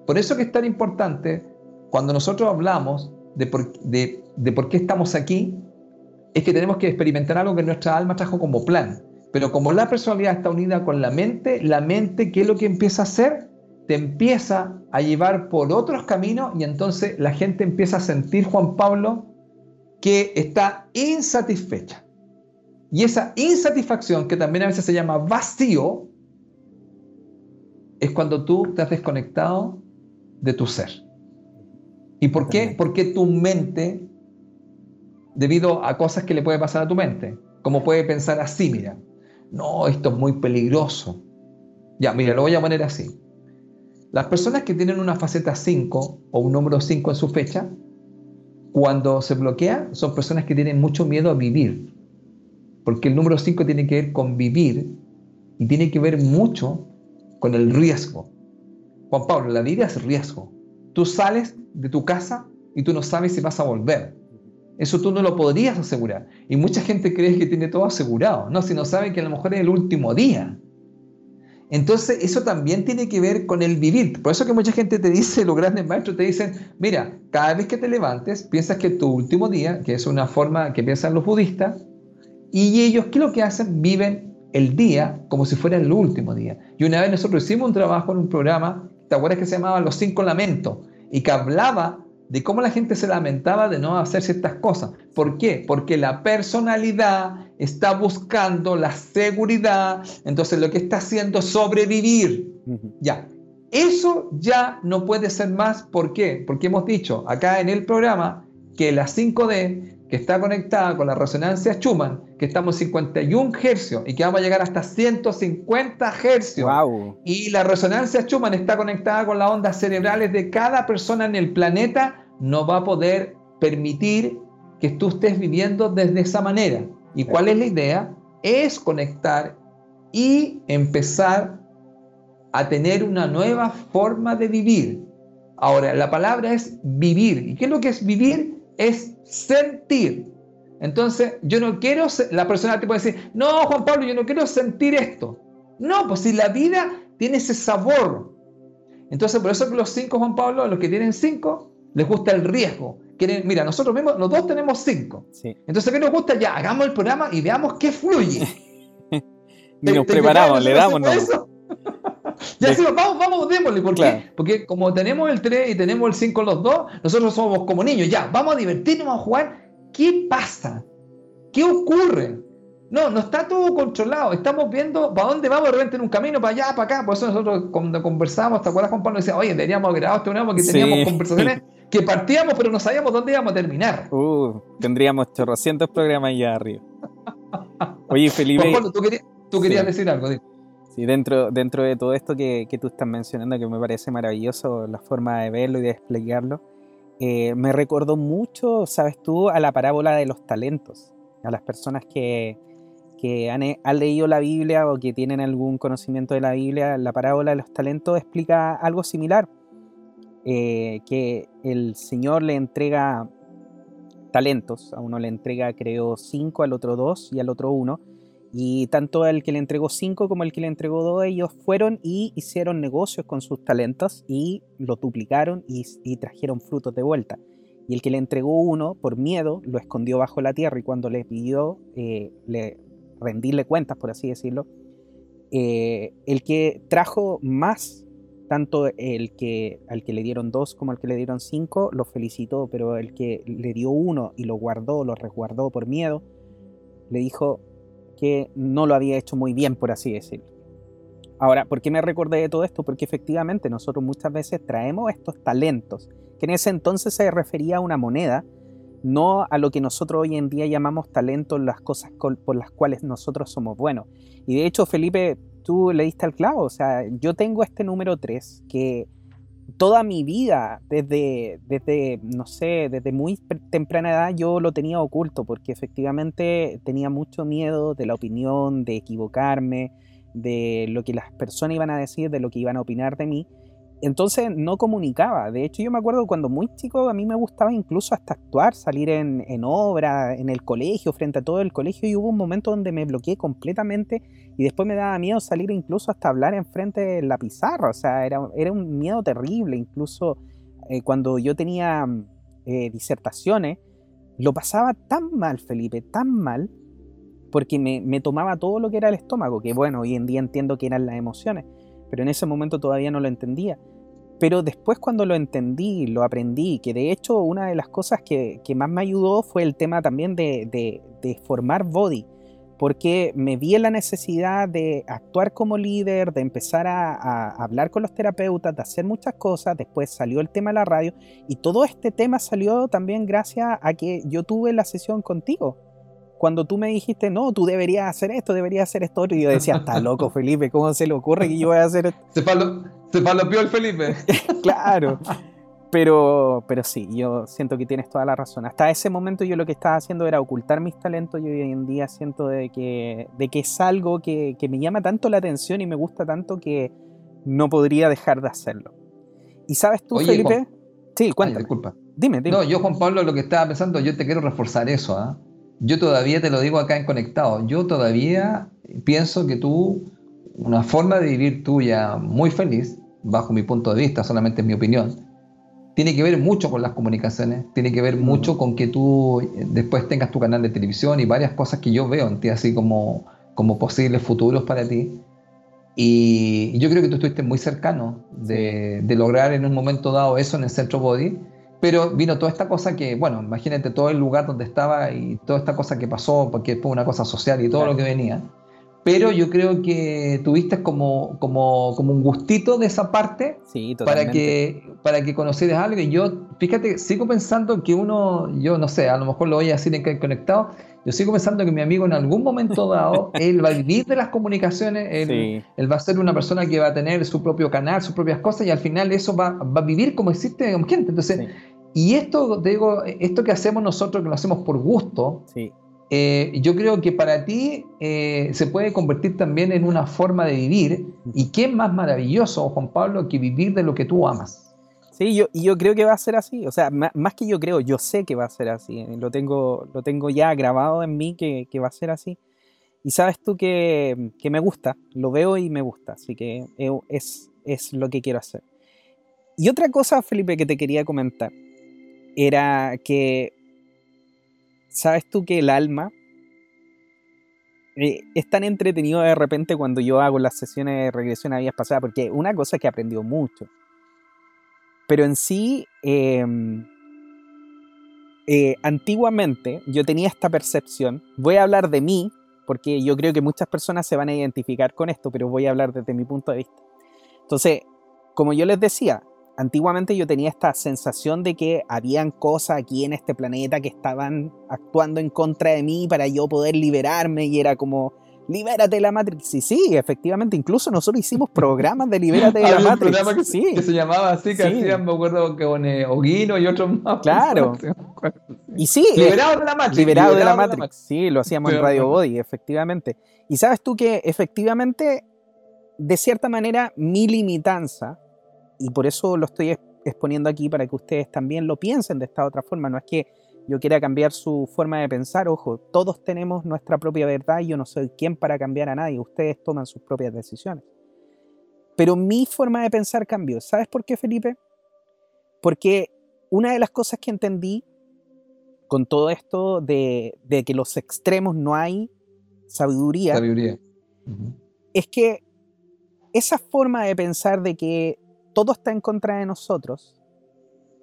Por eso que es tan importante cuando nosotros hablamos de por, de, por qué estamos aquí, es que tenemos que experimentar algo que nuestra alma trajo como plan. Pero como la personalidad está unida con la mente, la mente, ¿qué es lo que empieza a hacer? Te empieza a llevar por otros caminos y entonces la gente empieza a sentir, Juan Pablo, que está insatisfecha. Y esa insatisfacción, que también a veces se llama vacío, es cuando tú te has desconectado de tu ser. ¿Y por qué? Porque tu mente, debido a cosas que le puede pasar a tu mente, como puede pensar así, mira, no, esto es muy peligroso. Ya, mira, lo voy a poner así. Las personas que tienen una faceta 5 o un número 5 en su fecha, cuando se bloquea, son personas que tienen mucho miedo a vivir. Porque el número 5 tiene que ver con vivir y tiene que ver mucho con el riesgo. Juan Pablo, la vida es riesgo. Tú sales de tu casa y tú no sabes si vas a volver. Eso tú no lo podrías asegurar. Y mucha gente cree que tiene todo asegurado. No, si no saben que a lo mejor es el último día. Entonces, eso también tiene que ver con el vivir. Por eso que mucha gente te dice, los grandes maestros te dicen, mira, cada vez que te levantes, piensas que tu último día, que es una forma que piensan los budistas, y ellos, ¿qué es lo que hacen? Viven el día como si fuera el último día. Y una vez nosotros hicimos un trabajo en un programa, ¿te acuerdas que se llamaba Los Cinco Lamentos? Y que hablaba de cómo la gente se lamentaba de no hacer ciertas cosas. ¿Por qué? Porque la personalidad está buscando la seguridad, entonces lo que está haciendo es sobrevivir. Ya, eso ya no puede ser más. ¿Por qué? Porque hemos dicho acá en el programa que la 5D que está conectada con la resonancia Schumann, que estamos en 51 hercios y que vamos a llegar hasta 150 hercios. Y la resonancia Schumann está conectada con las ondas cerebrales de cada persona en el planeta, no va a poder permitir que tú estés viviendo desde esa manera. ¿Y cuál es la idea? Es conectar y empezar a tener una nueva forma de vivir. Ahora, la palabra es vivir. ¿Y qué es lo que es vivir? es sentir. Entonces, yo no quiero, la persona te puede decir, no, Juan Pablo, yo no quiero sentir esto. No, pues si la vida tiene ese sabor. Entonces, por eso que los cinco, Juan Pablo, los que tienen cinco, les gusta el riesgo. Quieren, mira, nosotros mismos, los dos tenemos cinco. Entonces, ¿qué nos gusta? Ya, hagamos el programa y veamos qué fluye. y nos preparamos, le damos. Ya decimos, vamos, vamos, démosle. ¿Por qué? Porque como tenemos el 3 y tenemos el 5 los dos, nosotros somos como niños. Ya, vamos a divertirnos, vamos a jugar. ¿Qué pasa? ¿Qué ocurre? No, no está todo controlado. Estamos viendo para dónde vamos de repente en un camino, para allá, para acá. Por eso nosotros cuando conversamos, ¿te acuerdas, Juan Pablo? Decía, oye, deberíamos grabar este programa porque teníamos conversaciones que partíamos, pero no sabíamos dónde íbamos a terminar. Uh, tendríamos chorrocientos programas allá arriba. Oye, Felipe. Juan Pablo, tú querías, decir algo. Sí, dentro, dentro de todo esto que, tú estás mencionando, que me parece maravilloso la forma de verlo y de explicarlo, eh, me recordó mucho, sabes tú, a la parábola de los talentos, a las personas que, han, leído la Biblia o que tienen algún conocimiento de la Biblia, la parábola de los talentos explica algo similar, eh, que el Señor le entrega talentos, a uno le entrega creo cinco, al otro dos y al otro uno, y tanto el que le entregó 5 como el que le entregó 2, ellos fueron y hicieron negocios con sus talentos y lo duplicaron y, trajeron frutos de vuelta. Y el que le entregó uno, por miedo, lo escondió bajo la tierra y cuando le pidió eh, le, rendirle cuentas, por así decirlo, eh, el que trajo más, tanto el que al que le dieron dos como al que le dieron cinco, lo felicitó, pero el que le dio uno y lo guardó, lo resguardó por miedo, le dijo, que no lo había hecho muy bien, por así decirlo. Ahora, ¿por qué me recordé de todo esto? Porque efectivamente nosotros muchas veces traemos estos talentos, que en ese entonces se refería a una moneda, no a lo que nosotros hoy en día llamamos talento, las cosas por las cuales nosotros somos buenos. Y de hecho, Felipe, tú le diste al clavo, o sea, yo tengo este número 3 que toda mi vida, desde, desde, no sé, desde muy temprana edad, yo lo tenía oculto, porque efectivamente tenía mucho miedo de la opinión, de equivocarme, de lo que las personas iban a decir, de lo que iban a opinar de mí. Entonces no comunicaba. De hecho, yo me acuerdo cuando muy chico a mí me gustaba incluso hasta actuar, salir en, en obra, en el colegio, frente a todo el colegio. Y hubo un momento donde me bloqueé completamente y después me daba miedo salir incluso hasta hablar enfrente de la pizarra. O sea, era, un miedo terrible. Incluso eh, cuando yo tenía eh, disertaciones, lo pasaba tan mal, Felipe, tan mal, porque me, me tomaba todo lo que era el estómago, que bueno, hoy en día entiendo que eran las emociones pero en ese momento todavía no lo entendía. Pero después cuando lo entendí, lo aprendí, que de hecho una de las cosas que, más me ayudó fue el tema también de, formar body, porque me vi en la necesidad de actuar como líder, de empezar a, hablar con los terapeutas, de hacer muchas cosas, después salió el tema de la radio y todo este tema salió también gracias a que yo tuve la sesión contigo cuando tú me dijiste, no, tú deberías hacer esto, deberías hacer esto, y yo decía, está loco Felipe, ¿cómo se le ocurre que yo voy a hacer esto? Se, palo, se palopió el Felipe. claro, pero, pero sí, yo siento que tienes toda la razón. Hasta ese momento yo lo que estaba haciendo era ocultar mis talentos y hoy en día siento de que, de que es algo que, que me llama tanto la atención y me gusta tanto que no podría dejar de hacerlo. ¿Y sabes tú, Felipe? Sí, cuéntame. disculpa. Dime, dime. No, yo, Juan Pablo, lo que estaba pensando, yo te quiero reforzar eso, ¿ah? Yo todavía te lo digo acá en Conectado, yo todavía pienso que tú, una forma de vivir tuya muy feliz, bajo mi punto de vista, solamente es mi opinión, tiene que ver mucho con las comunicaciones, tiene que ver mm. mucho con que tú eh, después tengas tu canal de televisión y varias cosas que yo veo en ti así como, como posibles futuros para ti. Y yo creo que tú estuviste muy cercano de, de lograr en un momento dado eso en el Centro Body pero vino toda esta cosa que, bueno, imagínate todo el lugar donde estaba y toda esta cosa que pasó, porque fue una cosa social y todo lo que venía. Pero yo creo que tuviste como, como, como un gustito de esa parte para que para que conocieras algo. Y yo, fíjate, sigo pensando que uno, yo no sé, a lo mejor lo voy a decir en que conectado, yo sigo pensando que mi amigo en algún momento dado, él va a vivir de las comunicaciones, él, él, va a ser una persona que va a tener su propio canal, sus propias cosas, y al final eso va, va a vivir como existe con gente. Entonces, y esto, digo, esto que hacemos nosotros, que lo hacemos por gusto, eh, yo creo que para ti eh, se puede convertir también en una forma de vivir. ¿Y qué es más maravilloso, Juan Pablo, que vivir de lo que tú amas? Sí, yo, y yo creo que va a ser así. O sea, más, que yo creo, yo sé que va a ser así. Lo tengo, lo tengo ya grabado en mí que, que va a ser así. Y sabes tú que, que, me gusta, lo veo y me gusta. Así que eh, es, es lo que quiero hacer. Y otra cosa, Felipe, que te quería comentar era que, ¿sabes tú que el alma eh, es tan entretenido de repente cuando yo hago las sesiones de regresión a vidas pasadas? Porque una cosa que aprendió mucho, pero en sí, em, eh, antiguamente yo tenía esta percepción, voy a hablar de mí, porque yo creo que muchas personas se van a identificar con esto, pero voy a hablar desde mi punto de vista. Entonces, como yo les decía, antiguamente yo tenía esta sensación de que habían cosas aquí en este planeta que estaban actuando en contra de mí para yo poder liberarme y era como, libérate de la Matrix. Y sí, efectivamente, incluso nosotros hicimos programas de libérate de la Matrix. que, sí. que se llamaba así, que hacían, me acuerdo que con eh, Oguino y otros más. Claro. y sí. Eh, liberado de la Matrix. Liberado, de, la Matrix. Sí, lo hacíamos en Radio Body, efectivamente. Y sabes tú que efectivamente, de cierta manera, mi limitanza y por eso lo estoy exponiendo aquí para que ustedes también lo piensen de esta otra forma. No es que yo quiera cambiar su forma de pensar, ojo, todos tenemos nuestra propia verdad y yo no soy quien para cambiar a nadie, ustedes toman sus propias decisiones. Pero mi forma de pensar cambió. ¿Sabes por qué, Felipe? Porque una de las cosas que entendí con todo esto de, que los extremos no hay sabiduría, es que esa forma de pensar de que todo está en contra de nosotros,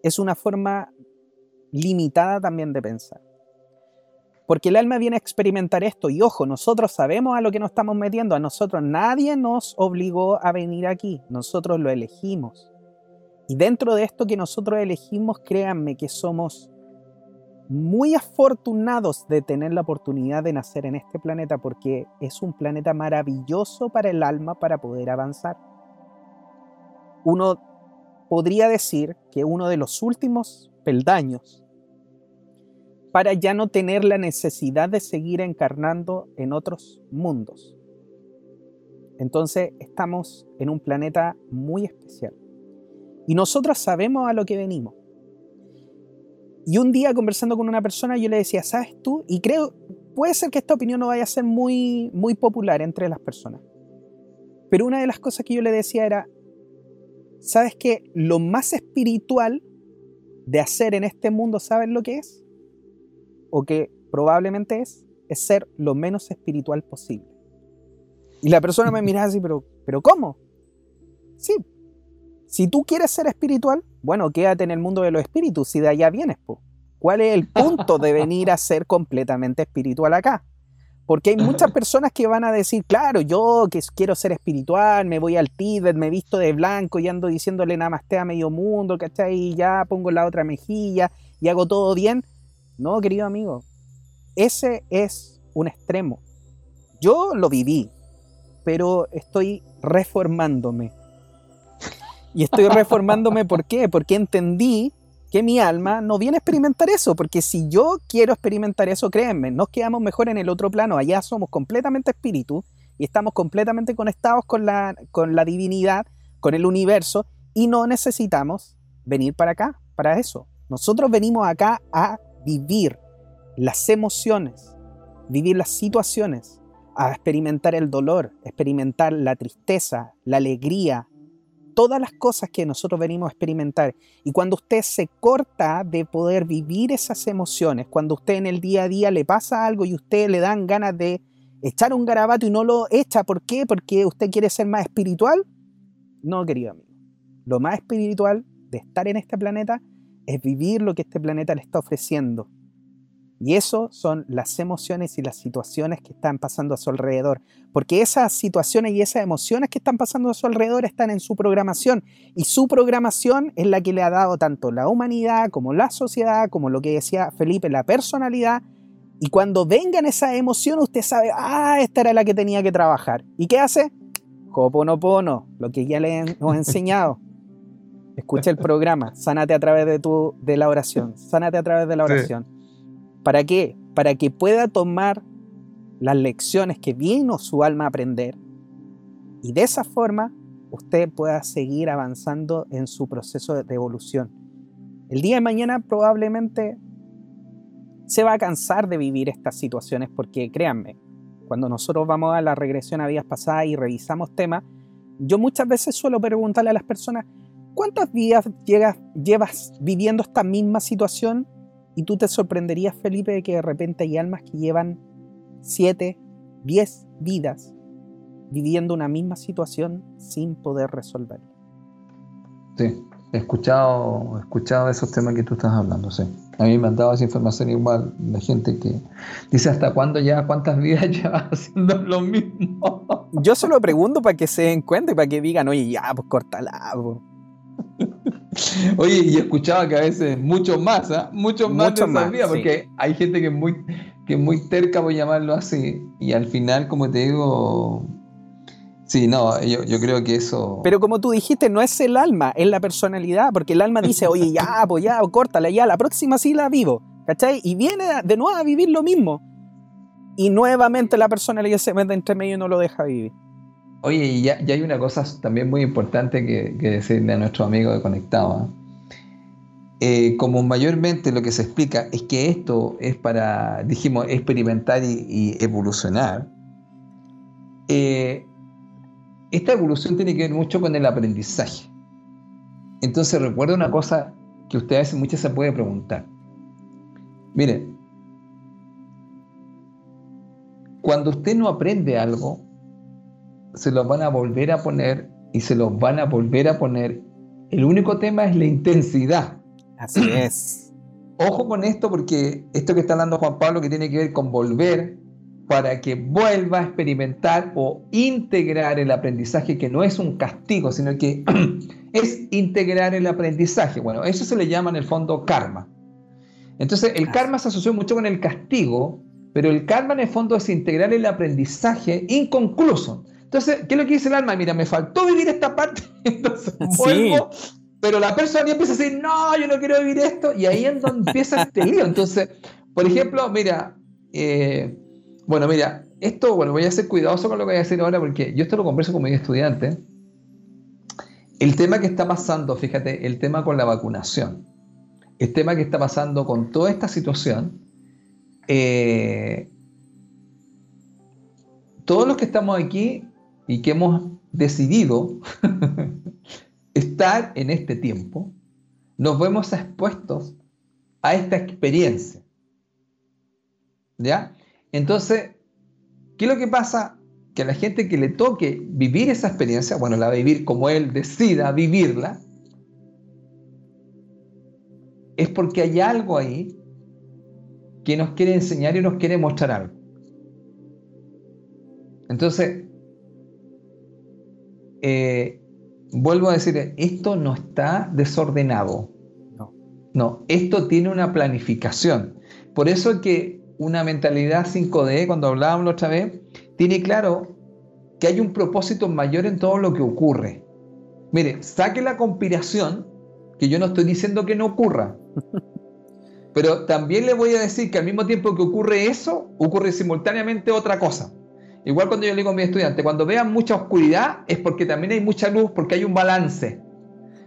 es una forma limitada también de pensar. Porque el alma viene a experimentar esto y ojo, nosotros sabemos a lo que nos estamos metiendo, a nosotros nadie nos obligó a venir aquí, nosotros lo elegimos. Y dentro de esto que nosotros elegimos, créanme que somos muy afortunados de tener la oportunidad de nacer en este planeta porque es un planeta maravilloso para el alma para poder avanzar. Uno podría decir que uno de los últimos peldaños para ya no tener la necesidad de seguir encarnando en otros mundos. Entonces estamos en un planeta muy especial. Y nosotros sabemos a lo que venimos. Y un día conversando con una persona yo le decía, ¿sabes tú? Y creo, puede ser que esta opinión no vaya a ser muy, muy popular entre las personas. Pero una de las cosas que yo le decía era, ¿sabes que lo más espiritual de hacer en este mundo, ¿sabes lo que es? o que probablemente es, es ser lo menos espiritual posible. Y la persona me mira así, pero, pero ¿cómo? Sí, si tú quieres ser espiritual, bueno, quédate en el mundo de los espíritus, si de allá vienes, ¿cuál es el punto de venir a ser completamente espiritual acá? Porque hay muchas personas que van a decir, claro, yo que quiero ser espiritual, me voy al Tíbet, me visto de blanco y ando diciéndole namaste a medio mundo, ¿cachai? Y ya pongo la otra mejilla y hago todo bien. No, querido amigo, ese es un extremo. Yo lo viví, pero estoy reformándome. Y estoy reformándome ¿por qué? Porque entendí que mi alma no viene a experimentar eso, porque si yo quiero experimentar eso, créanme, nos quedamos mejor en el otro plano, allá somos completamente espíritu y estamos completamente conectados con la, con la divinidad, con el universo, y no necesitamos venir para acá, para eso. Nosotros venimos acá a vivir las emociones, vivir las situaciones, a experimentar el dolor, experimentar la tristeza, la alegría, todas las cosas que nosotros venimos a experimentar. Y cuando usted se corta de poder vivir esas emociones, cuando usted en el día a día le pasa algo y usted le dan ganas de echar un garabato y no lo echa, ¿por qué? Porque usted quiere ser más espiritual. No, querido amigo. Lo más espiritual de estar en este planeta es vivir lo que este planeta le está ofreciendo. Y eso son las emociones y las situaciones que están pasando a su alrededor. Porque esas situaciones y esas emociones que están pasando a su alrededor están en su programación. Y su programación es la que le ha dado tanto la humanidad como la sociedad, como lo que decía Felipe, la personalidad. Y cuando vengan esas emociones, usted sabe, ah, esta era la que tenía que trabajar. ¿Y qué hace? Hoponopono, lo que ya le hemos enseñado. Escucha el programa, sánate a través de, tu, de la oración, sánate a través de la oración. ¿Para qué? Para que pueda tomar las lecciones que vino su alma a aprender y de esa forma usted pueda seguir avanzando en su proceso de evolución. El día de mañana probablemente se va a cansar de vivir estas situaciones porque créanme, cuando nosotros vamos a la regresión a vidas pasadas y revisamos temas, yo muchas veces suelo preguntarle a las personas, ¿Cuántos días llevas viviendo esta misma situación? Y tú te sorprenderías, Felipe, de que de repente hay almas que llevan 7, 10 vidas viviendo una misma situación sin poder resolverla. Sí, he escuchado, he escuchado esos temas que tú estás hablando, sí. A mí me han dado esa información igual la gente que dice hasta cuándo ya, cuántas vidas llevas haciendo lo mismo. Yo se lo pregunto para que se den cuenta y para que digan, oye, ya, pues cortala. Pues. Oye, y escuchaba que a veces mucho más, ¿ah? mucho más de más, porque hay gente que es muy, que muy terca, voy a llamarlo así, y al final, como te digo, sí, no, yo, yo, creo que eso... Pero como tú dijiste, no es el alma, es la personalidad, porque el alma dice, oye, ya, pues ya, córtala, ya, la próxima sí la vivo, ¿cachai? Y viene de nuevo a vivir lo mismo. Y nuevamente la personalidad se mete entre medio y no lo deja vivir. Oye, y ya, hay una cosa también muy importante que, decirle a nuestro amigo de Conectado. ¿ah? Eh, como mayormente lo que se explica es que esto es para, dijimos, experimentar y, evolucionar, eh, esta evolución tiene que ver mucho con el aprendizaje. Entonces recuerda una cosa que usted a veces muchas se puede preguntar. Mire, cuando usted no aprende algo, se los van a volver a poner y se los van a volver a poner. El único tema es la intensidad. Así es. ojo con esto porque esto que está hablando Juan Pablo que tiene que ver con volver para que vuelva a experimentar o integrar el aprendizaje, que no es un castigo, sino que es integrar el aprendizaje. Bueno, eso se le llama en el fondo karma. Entonces, el karma se asoció mucho con el castigo, pero el karma en el fondo es integrar el aprendizaje inconcluso. Entonces, ¿qué es lo que dice el alma? Mira, me faltó vivir esta parte, entonces vuelvo, pero la persona empieza a decir, no, yo no quiero vivir esto, y ahí es donde empieza este lío. Entonces, por ejemplo, mira, eh, bueno, mira, esto, bueno, voy a ser cuidadoso con lo que voy a decir ahora porque yo esto lo converso con mis estudiantes. El tema que está pasando, fíjate, el tema con la vacunación, el tema que está pasando con toda esta situación, eh, todos los que estamos aquí y que hemos decidido estar en este tiempo, nos vemos expuestos a esta experiencia. ¿Ya? Entonces, ¿qué es lo que pasa? Que a la gente que le toque vivir esa experiencia, bueno, la vivir como él decida vivirla, es porque hay algo ahí que nos quiere enseñar y nos quiere mostrar algo. Entonces, eh, vuelvo a decir, esto no está desordenado. No. no, esto tiene una planificación. Por eso que una mentalidad 5D, cuando hablábamos la otra vez, tiene claro que hay un propósito mayor en todo lo que ocurre. Mire, saque la conspiración, que yo no estoy diciendo que no ocurra, pero también le voy a decir que al mismo tiempo que ocurre eso, ocurre simultáneamente otra cosa. Igual cuando yo le digo a mis estudiantes, cuando vean mucha oscuridad es porque también hay mucha luz, porque hay un balance.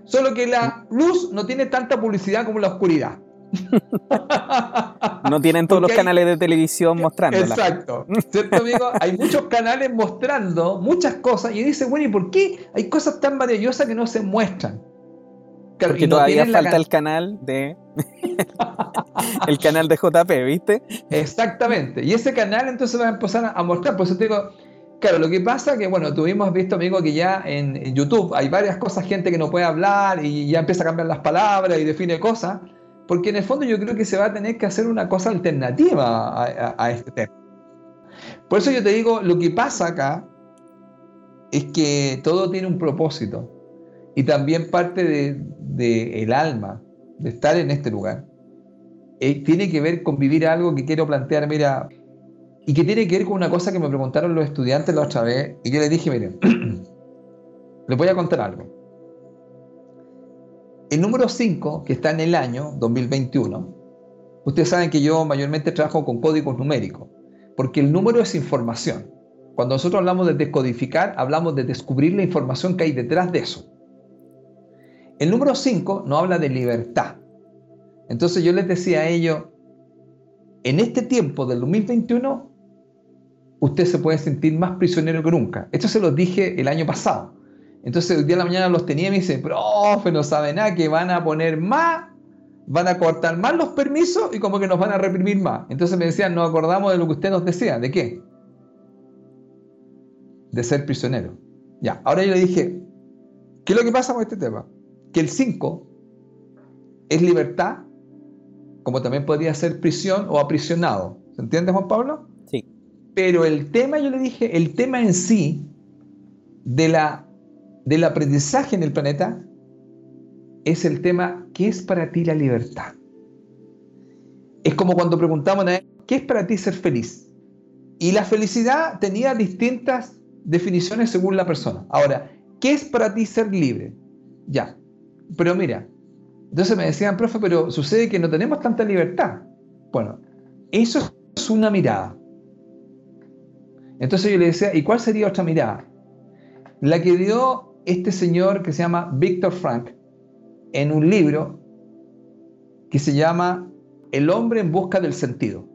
Solo que la luz no tiene tanta publicidad como la oscuridad no tienen todos los canales de televisión mostrando. Exacto. ¿Cierto, amigo? Hay muchos canales mostrando muchas cosas y dice, bueno, ¿y por qué hay cosas tan maravillosas que no se muestran? Porque todavía falta el canal de. el canal de JP, ¿viste? Exactamente. Y ese canal entonces va a empezar a mostrar. Por eso te digo, claro, lo que pasa que, bueno, tuvimos visto, amigo, que ya en YouTube hay varias cosas, gente que no puede hablar y ya empieza a cambiar las palabras y define cosas. Porque en el fondo yo creo que se va a tener que hacer una cosa alternativa a, este tema. Por eso yo te digo, lo que pasa acá es que todo tiene un propósito. Y también parte del de, el alma, de estar en este lugar, eh, tiene que ver con vivir algo que quiero plantear, mira, y que tiene que ver con una cosa que me preguntaron los estudiantes la otra vez, y yo les dije, miren, les voy a contar algo. El número 5, que está en el año 2021, ustedes saben que yo mayormente trabajo con códigos numéricos, porque el número es información. Cuando nosotros hablamos de descodificar, hablamos de descubrir la información que hay detrás de eso. El número 5 no habla de libertad. Entonces yo les decía a ellos, en este tiempo del 2021, usted se puede sentir más prisionero que nunca. Esto se lo dije el año pasado. Entonces, el día de la mañana los tenía y me dice, profe, no sabe nada, que van a poner más, van a cortar más los permisos y como que nos van a reprimir más. Entonces me decían, nos acordamos de lo que usted nos decía, ¿de qué? De ser prisionero. Ya, ahora yo le dije, ¿qué es lo que pasa con este tema? Que el 5 es libertad, como también podría ser prisión o aprisionado. ¿Se entiende, Juan Pablo? Sí. Pero el tema, yo le dije, el tema en sí de la del aprendizaje en el planeta es el tema, ¿qué es para ti la libertad? Es como cuando preguntamos a él, ¿qué es para ti ser feliz? Y la felicidad tenía distintas definiciones según la persona. Ahora, ¿qué es para ti ser libre? Ya, pero mira, entonces me decían, profe, pero sucede que no tenemos tanta libertad. Bueno, eso es una mirada. Entonces yo le decía, ¿y cuál sería otra mirada? La que dio este señor que se llama Víctor Frank en un libro que se llama El hombre en busca del sentido.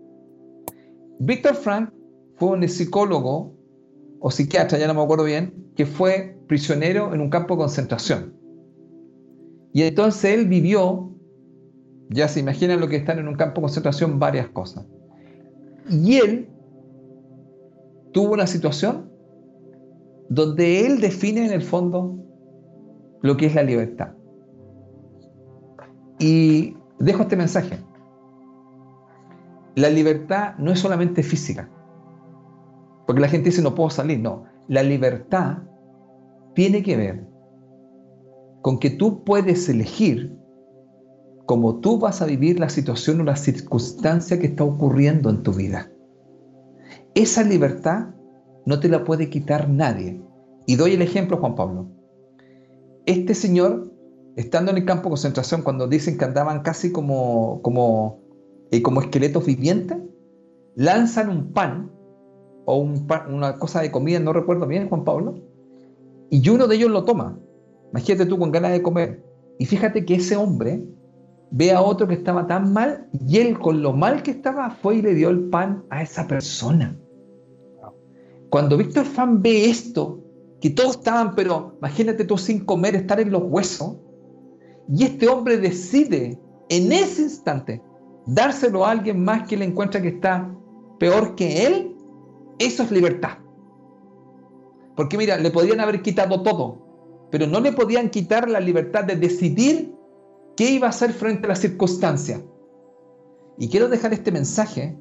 Víctor Frank fue un psicólogo o psiquiatra, ya no me acuerdo bien, que fue prisionero en un campo de concentración. Y entonces él vivió, ya se imaginan lo que están en un campo de concentración, varias cosas. Y él tuvo una situación donde él define en el fondo lo que es la libertad. Y dejo este mensaje. la libertad no es solamente física. Porque la gente dice no puedo salir. No, la libertad tiene que ver con que tú puedes elegir cómo tú vas a vivir la situación o la circunstancia que está ocurriendo en tu vida. Esa libertad no te la puede quitar nadie. Y doy el ejemplo, Juan Pablo. Este señor, estando en el campo de concentración, cuando dicen que andaban casi como, como, eh, como esqueletos vivientes, lanzan un pan o una cosa de comida, no recuerdo bien, Juan Pablo, y uno de ellos lo toma. Imagínate tú con ganas de comer. Y fíjate que ese hombre ve a otro que estaba tan mal y él con lo mal que estaba fue y le dio el pan a esa persona. Cuando Víctor Fan ve esto, que todos estaban, pero imagínate tú sin comer, estar en los huesos, y este hombre decide en ese instante dárselo a alguien más que le encuentra que está peor que él, eso es libertad. Porque mira, le podrían haber quitado todo, pero no le podían quitar la libertad de decidir qué iba a hacer frente a la circunstancia. Y quiero dejar este mensaje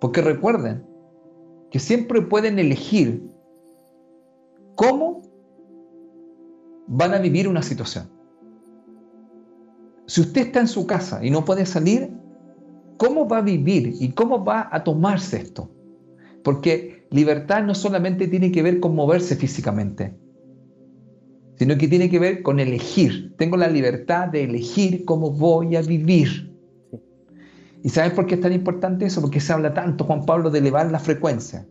porque recuerden que siempre pueden elegir cómo van a vivir una situación. Si usted está en su casa y no puede salir, ¿cómo va a vivir y cómo va a tomarse esto? Porque libertad no solamente tiene que ver con moverse físicamente, sino que tiene que ver con elegir. Tengo la libertad de elegir cómo voy a vivir. ¿Y sabes por qué es tan importante eso? Porque se habla tanto, Juan Pablo, de elevar la frecuencia.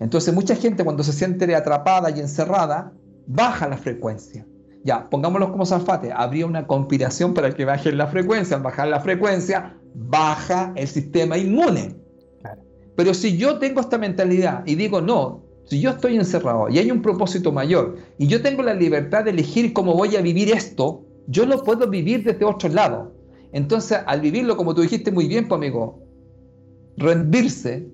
Entonces mucha gente cuando se siente atrapada y encerrada, baja la frecuencia. Ya, pongámoslo como zafate, habría una conspiración para que baje la frecuencia. Al bajar la frecuencia, baja el sistema inmune. Pero si yo tengo esta mentalidad y digo, no, si yo estoy encerrado y hay un propósito mayor y yo tengo la libertad de elegir cómo voy a vivir esto, yo lo puedo vivir desde otro lado. Entonces, al vivirlo, como tú dijiste muy bien, pues, amigo, rendirse,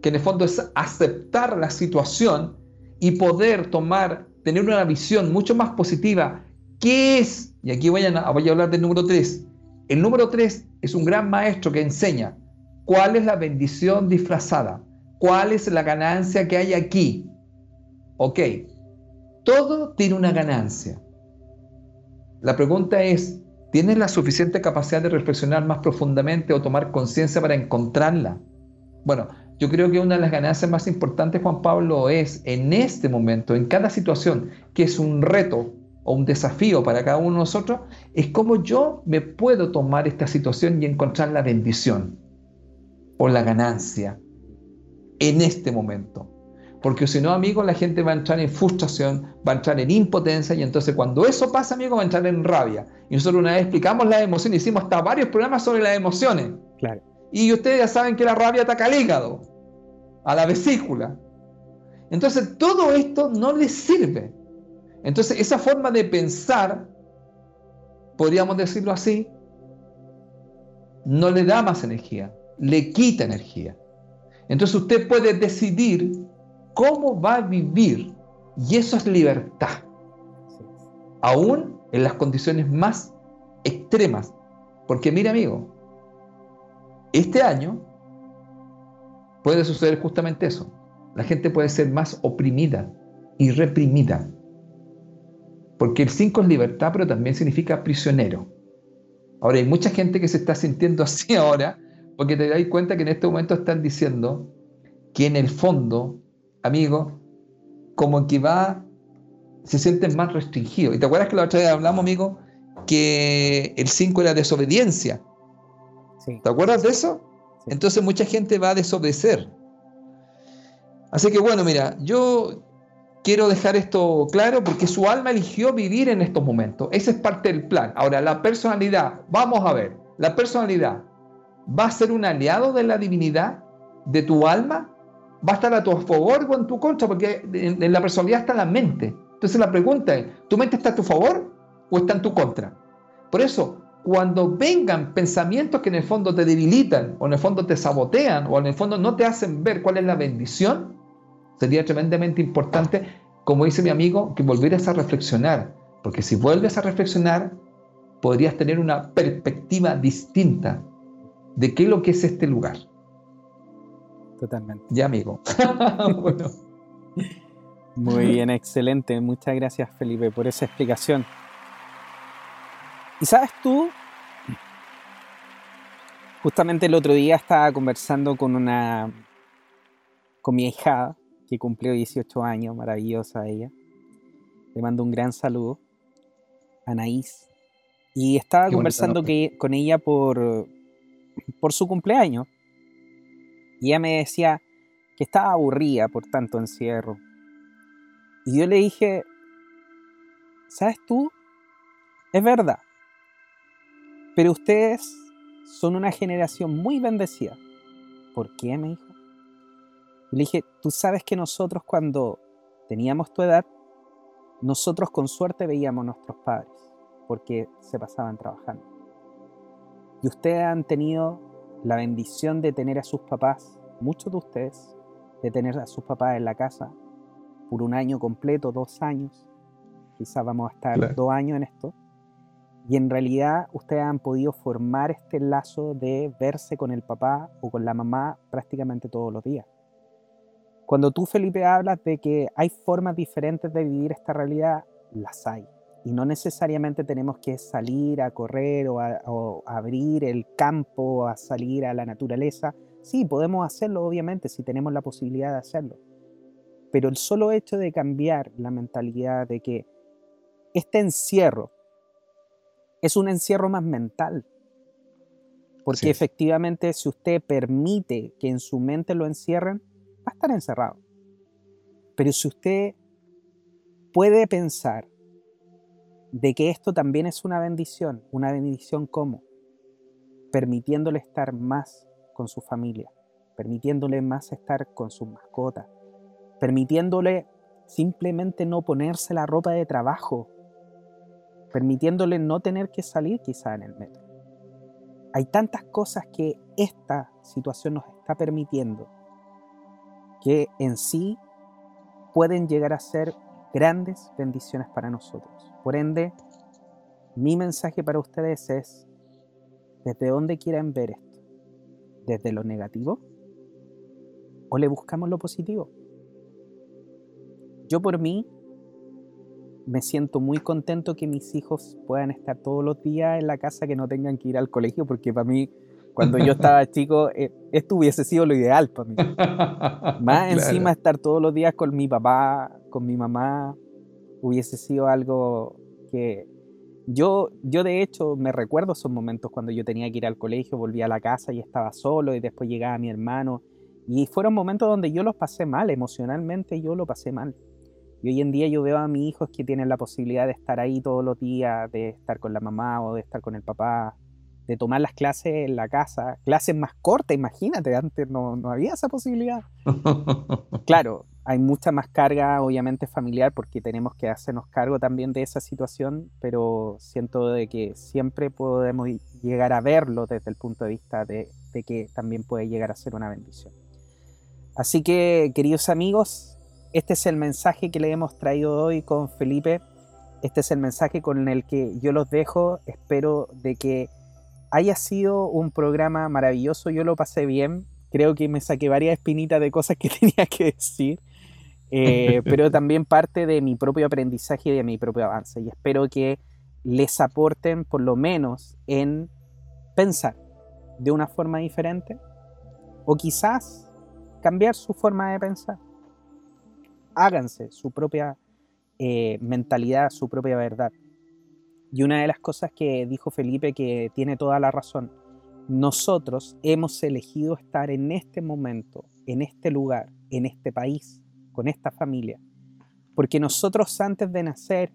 que en el fondo es aceptar la situación y poder tomar, tener una visión mucho más positiva. ¿Qué es? Y aquí voy a, voy a hablar del número 3. El número 3 es un gran maestro que enseña ¿Cuál es la bendición disfrazada? ¿Cuál es la ganancia que hay aquí? Ok, todo tiene una ganancia. La pregunta es, ¿tienes la suficiente capacidad de reflexionar más profundamente o tomar conciencia para encontrarla? Bueno, yo creo que una de las ganancias más importantes, Juan Pablo, es en este momento, en cada situación, que es un reto o un desafío para cada uno de nosotros, es cómo yo me puedo tomar esta situación y encontrar la bendición o la ganancia en este momento. Porque si no, amigos, la gente va a entrar en frustración, va a entrar en impotencia y entonces cuando eso pasa, amigos, va a entrar en rabia. Y nosotros una vez explicamos las emociones, hicimos hasta varios programas sobre las emociones. Claro. Y ustedes ya saben que la rabia ataca al hígado, a la vesícula. Entonces todo esto no les sirve. Entonces esa forma de pensar, podríamos decirlo así, no le da más energía le quita energía. Entonces usted puede decidir cómo va a vivir y eso es libertad. Aún en las condiciones más extremas. Porque mire amigo, este año puede suceder justamente eso. La gente puede ser más oprimida y reprimida. Porque el 5 es libertad, pero también significa prisionero. Ahora hay mucha gente que se está sintiendo así ahora porque te das cuenta que en este momento están diciendo que en el fondo, amigo, como que va, se sienten más restringidos. ¿Y te acuerdas que la otra vez hablamos, amigo, que el 5 era desobediencia? ¿Te acuerdas de eso? Entonces mucha gente va a desobedecer. Así que bueno, mira, yo quiero dejar esto claro porque su alma eligió vivir en estos momentos. Ese es parte del plan. Ahora, la personalidad, vamos a ver, la personalidad va a ser un aliado de la divinidad, de tu alma, va a estar a tu favor o en tu contra, porque en, la personalidad está la mente. Entonces la pregunta es, ¿tu mente está a tu favor o está en tu contra? Por eso, cuando vengan pensamientos que en el fondo te debilitan, o en el fondo te sabotean, o en el fondo no te hacen ver cuál es la bendición, sería tremendamente importante, como dice mi amigo, que volvieras a reflexionar, porque si vuelves a reflexionar, podrías tener una perspectiva distinta de qué es lo que es este lugar. Totalmente. Ya, amigo. bueno. Muy bien, excelente. Muchas gracias, Felipe, por esa explicación. Y sabes tú, justamente el otro día estaba conversando con una, con mi hija, que cumplió 18 años, maravillosa ella. Le mando un gran saludo. Anaís. Y estaba conversando que, con ella por, por su cumpleaños. Y ella me decía que estaba aburrida por tanto encierro. Y yo le dije, ¿sabes tú? Es verdad. Pero ustedes son una generación muy bendecida. ¿Por qué? me dijo. Le dije, tú sabes que nosotros cuando teníamos tu edad, nosotros con suerte veíamos a nuestros padres porque se pasaban trabajando. Y ustedes han tenido la bendición de tener a sus papás, muchos de ustedes, de tener a sus papás en la casa por un año completo, dos años. Quizás vamos a estar dos años en esto. Y en realidad ustedes han podido formar este lazo de verse con el papá o con la mamá prácticamente todos los días. Cuando tú, Felipe, hablas de que hay formas diferentes de vivir esta realidad, las hay. Y no necesariamente tenemos que salir a correr o, a, abrir el campo, a salir a la naturaleza. Sí, podemos hacerlo, obviamente, si tenemos la posibilidad de hacerlo. Pero el solo hecho de cambiar la mentalidad de que este encierro es un encierro más mental. Porque efectivamente si usted permite que en su mente lo encierren, va a estar encerrado. Pero si usted puede pensar de que esto también es una bendición, una bendición como permitiéndole estar más con su familia, permitiéndole más estar con su mascota, permitiéndole simplemente no ponerse la ropa de trabajo, permitiéndole no tener que salir quizá en el metro. Hay tantas cosas que esta situación nos está permitiendo que en sí pueden llegar a ser grandes bendiciones para nosotros. Por ende, mi mensaje para ustedes es, desde dónde quieren ver esto, desde lo negativo o le buscamos lo positivo. Yo por mí me siento muy contento que mis hijos puedan estar todos los días en la casa, que no tengan que ir al colegio, porque para mí cuando yo estaba chico, eh, esto hubiese sido lo ideal para mí. Más encima estar todos los días con mi papá, con mi mamá, hubiese sido algo que yo, yo de hecho me recuerdo esos momentos cuando yo tenía que ir al colegio, volvía a la casa y estaba solo y después llegaba mi hermano. Y fueron momentos donde yo los pasé mal, emocionalmente yo lo pasé mal. Y hoy en día yo veo a mis hijos que tienen la posibilidad de estar ahí todos los días, de estar con la mamá o de estar con el papá, de tomar las clases en la casa, clases más cortas, imagínate, antes no, había esa posibilidad. claro, hay mucha más carga, obviamente, familiar, porque tenemos que hacernos cargo también de esa situación, pero siento de que siempre podemos llegar a verlo desde el punto de vista de, de que también puede llegar a ser una bendición. Así que, queridos amigos, este es el mensaje que le hemos traído hoy con Felipe. Este es el mensaje con el que yo los dejo. Espero de que haya sido un programa maravilloso, yo lo pasé bien, creo que me saqué varias espinitas de cosas que tenía que decir, eh, pero también parte de mi propio aprendizaje y de mi propio avance. Y espero que les aporten por lo menos en pensar de una forma diferente o quizás cambiar su forma de pensar. Háganse su propia eh, mentalidad, su propia verdad. Y una de las cosas que dijo Felipe que tiene toda la razón, nosotros hemos elegido estar en este momento, en este lugar, en este país, con esta familia, porque nosotros antes de nacer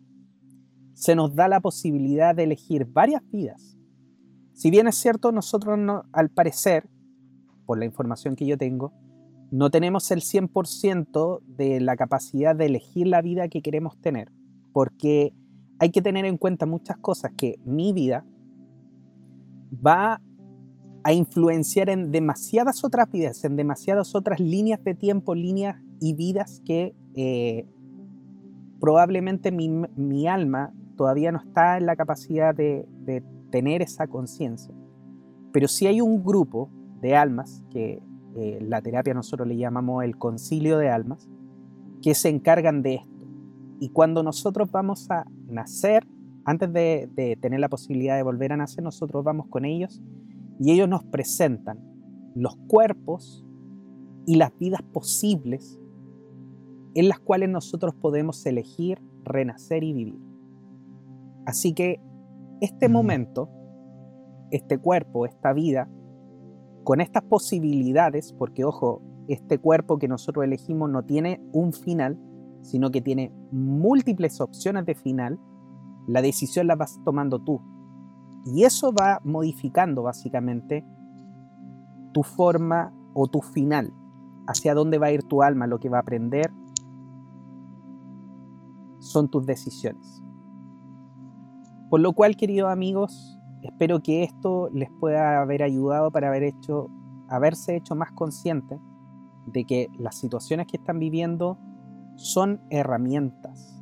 se nos da la posibilidad de elegir varias vidas. Si bien es cierto, nosotros no, al parecer, por la información que yo tengo, no tenemos el 100% de la capacidad de elegir la vida que queremos tener, porque hay que tener en cuenta muchas cosas que mi vida va a influenciar en demasiadas otras vidas, en demasiadas otras líneas de tiempo, líneas y vidas que eh, probablemente mi, alma todavía no está en la capacidad de, de tener esa conciencia. Pero si hay un grupo de almas, que eh, la terapia nosotros le llamamos el concilio de almas, que se encargan de esto. Y cuando nosotros vamos a nacer, antes de, de tener la posibilidad de volver a nacer, nosotros vamos con ellos y ellos nos presentan los cuerpos y las vidas posibles en las cuales nosotros podemos elegir, renacer y vivir. Así que este momento, este cuerpo, esta vida, con estas posibilidades, porque ojo, este cuerpo que nosotros elegimos no tiene un final, sino que tiene múltiples opciones de final, la decisión la vas tomando tú. Y eso va modificando básicamente tu forma o tu final, hacia dónde va a ir tu alma, lo que va a aprender, son tus decisiones. Por lo cual, queridos amigos, espero que esto les pueda haber ayudado para haber hecho, haberse hecho más conscientes de que las situaciones que están viviendo son herramientas.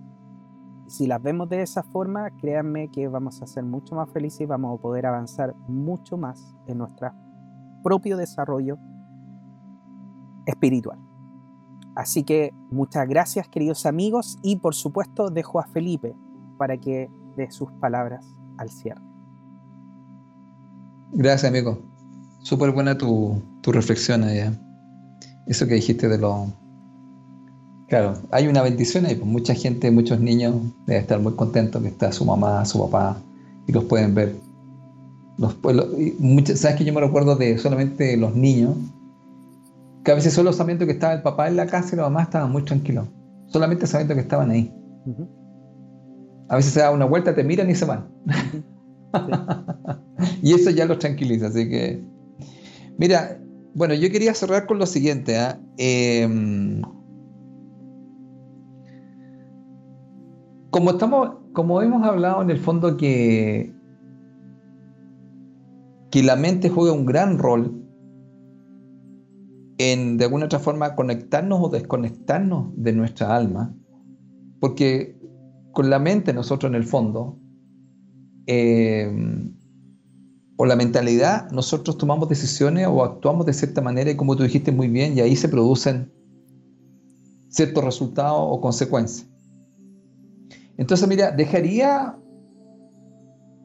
si las vemos de esa forma, créanme que vamos a ser mucho más felices y vamos a poder avanzar mucho más en nuestro propio desarrollo espiritual. Así que muchas gracias queridos amigos y por supuesto dejo a Felipe para que dé sus palabras al cierre. Gracias amigo. Súper buena tu, reflexión allá. Eso que dijiste de lo... Claro, hay una bendición ahí, pues mucha gente, muchos niños deben estar muy contentos que está su mamá, su papá y los pueden ver. Los, ¿Sabes que yo me recuerdo de solamente los niños que a veces solo sabiendo que estaba el papá en la casa y la mamá estaban muy tranquilos. Solamente sabiendo que estaban ahí. A veces se da una vuelta, te miran y se van. y eso ya los tranquiliza. Así que, mira, bueno, yo quería cerrar con lo siguiente. ¿ah? Em, como estamos, como hemos hablado en el fondo que, que la mente juega un gran rol en de alguna otra forma conectarnos o desconectarnos de nuestra alma, porque con la mente nosotros en el fondo, eh, o la mentalidad, nosotros tomamos decisiones o actuamos de cierta manera y como tú dijiste muy bien, y ahí se producen ciertos resultados o consecuencias. Entonces, mira, dejaría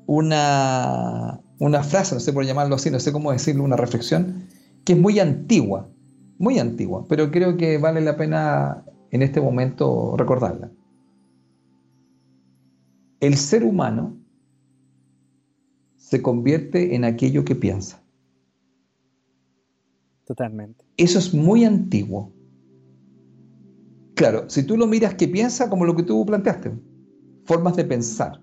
una, una frase, no sé por llamarlo así, no sé cómo decirlo, una reflexión, que es muy antigua, muy antigua, pero creo que vale la pena en este momento recordarla. El ser humano se convierte en aquello que piensa. Totalmente. Eso es muy antiguo. Claro, si tú lo miras que piensa como lo que tú planteaste, formas de pensar.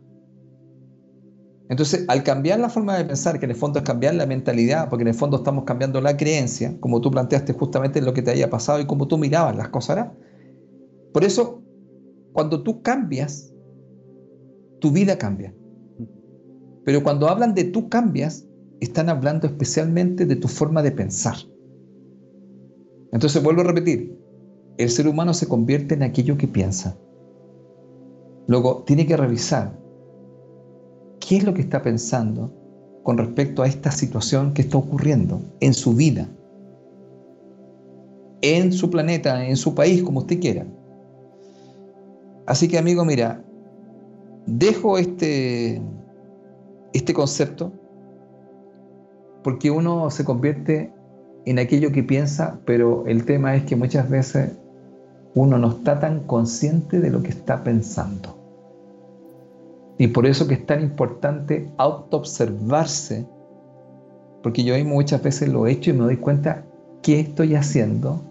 Entonces, al cambiar la forma de pensar, que en el fondo es cambiar la mentalidad, porque en el fondo estamos cambiando la creencia, como tú planteaste justamente lo que te haya pasado y como tú mirabas las cosas, por eso, cuando tú cambias, tu vida cambia. Pero cuando hablan de tú cambias, están hablando especialmente de tu forma de pensar. Entonces, vuelvo a repetir, el ser humano se convierte en aquello que piensa. Luego, tiene que revisar qué es lo que está pensando con respecto a esta situación que está ocurriendo en su vida, en su planeta, en su país, como usted quiera. Así que amigo, mira, dejo este, este concepto porque uno se convierte en aquello que piensa, pero el tema es que muchas veces uno no está tan consciente de lo que está pensando. Y por eso que es tan importante autoobservarse, porque yo muchas veces lo he hecho y me doy cuenta qué estoy haciendo,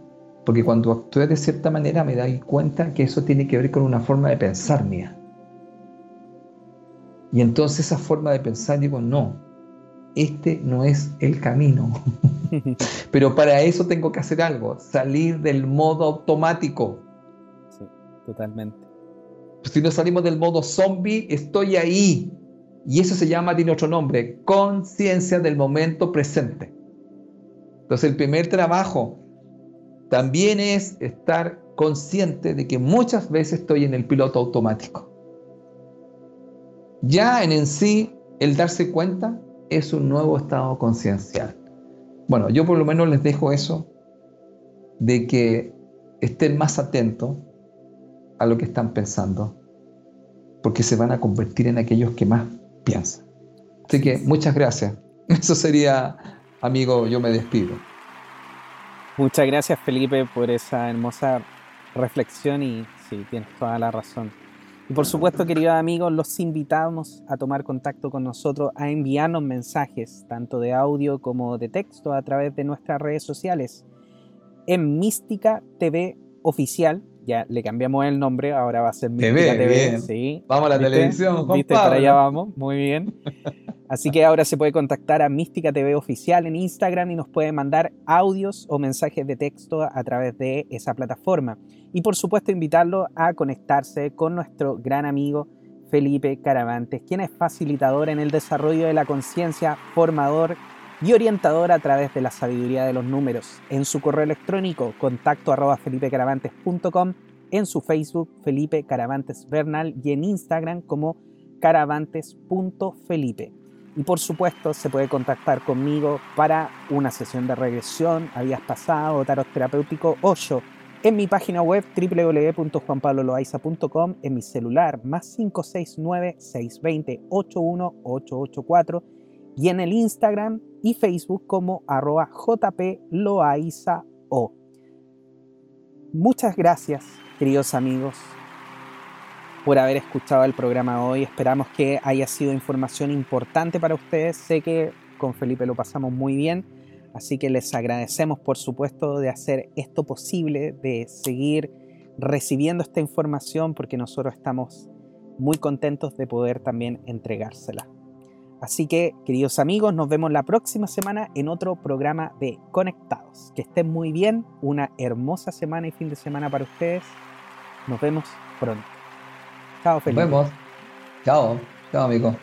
porque cuando actúe de cierta manera me doy cuenta que eso tiene que ver con una forma de pensar mía. Y entonces esa forma de pensar digo, no, este no es el camino. Pero para eso tengo que hacer algo, salir del modo automático. Sí, totalmente. Si no salimos del modo zombie, estoy ahí. Y eso se llama, tiene otro nombre, conciencia del momento presente. Entonces el primer trabajo también es estar consciente de que muchas veces estoy en el piloto automático. Ya en, en sí, el darse cuenta es un nuevo estado conciencial. Bueno, yo por lo menos les dejo eso, de que estén más atentos a lo que están pensando, porque se van a convertir en aquellos que más piensan. Así que muchas gracias. Eso sería, amigo, yo me despido. Muchas gracias Felipe por esa hermosa reflexión y sí, tienes toda la razón. Y por supuesto, queridos amigos, los invitamos a tomar contacto con nosotros, a enviarnos mensajes, tanto de audio como de texto, a través de nuestras redes sociales. En Mística TV Oficial, ya le cambiamos el nombre, ahora va a ser Mística TV. Sí. Vamos a la televisión, ¿Viste? Para allá vamos, muy bien. Así que ahora se puede contactar a Mística TV Oficial en Instagram y nos puede mandar audios o mensajes de texto a través de esa plataforma. Y por supuesto invitarlo a conectarse con nuestro gran amigo Felipe Caravantes, quien es facilitador en el desarrollo de la conciencia, formador y orientador a través de la sabiduría de los números. En su correo electrónico contacto arroba felipecaravantes.com, en su Facebook Felipe Caravantes Bernal y en Instagram como caravantes.felipe. Y por supuesto se puede contactar conmigo para una sesión de regresión, habías pasado, tarot terapéutico 8 en mi página web www.juanpabloloaiza.com, en mi celular más 569-620-81884 y en el Instagram y Facebook como arroba jploaizao. Muchas gracias, queridos amigos, por haber escuchado el programa hoy. Esperamos que haya sido información importante para ustedes. Sé que con Felipe lo pasamos muy bien, así que les agradecemos por supuesto de hacer esto posible, de seguir recibiendo esta información porque nosotros estamos muy contentos de poder también entregársela. Así que, queridos amigos, nos vemos la próxima semana en otro programa de Conectados. Que estén muy bien, una hermosa semana y fin de semana para ustedes. Nos vemos pronto. Chao, Felipe. Nos vemos. Chao. Chao, amigo.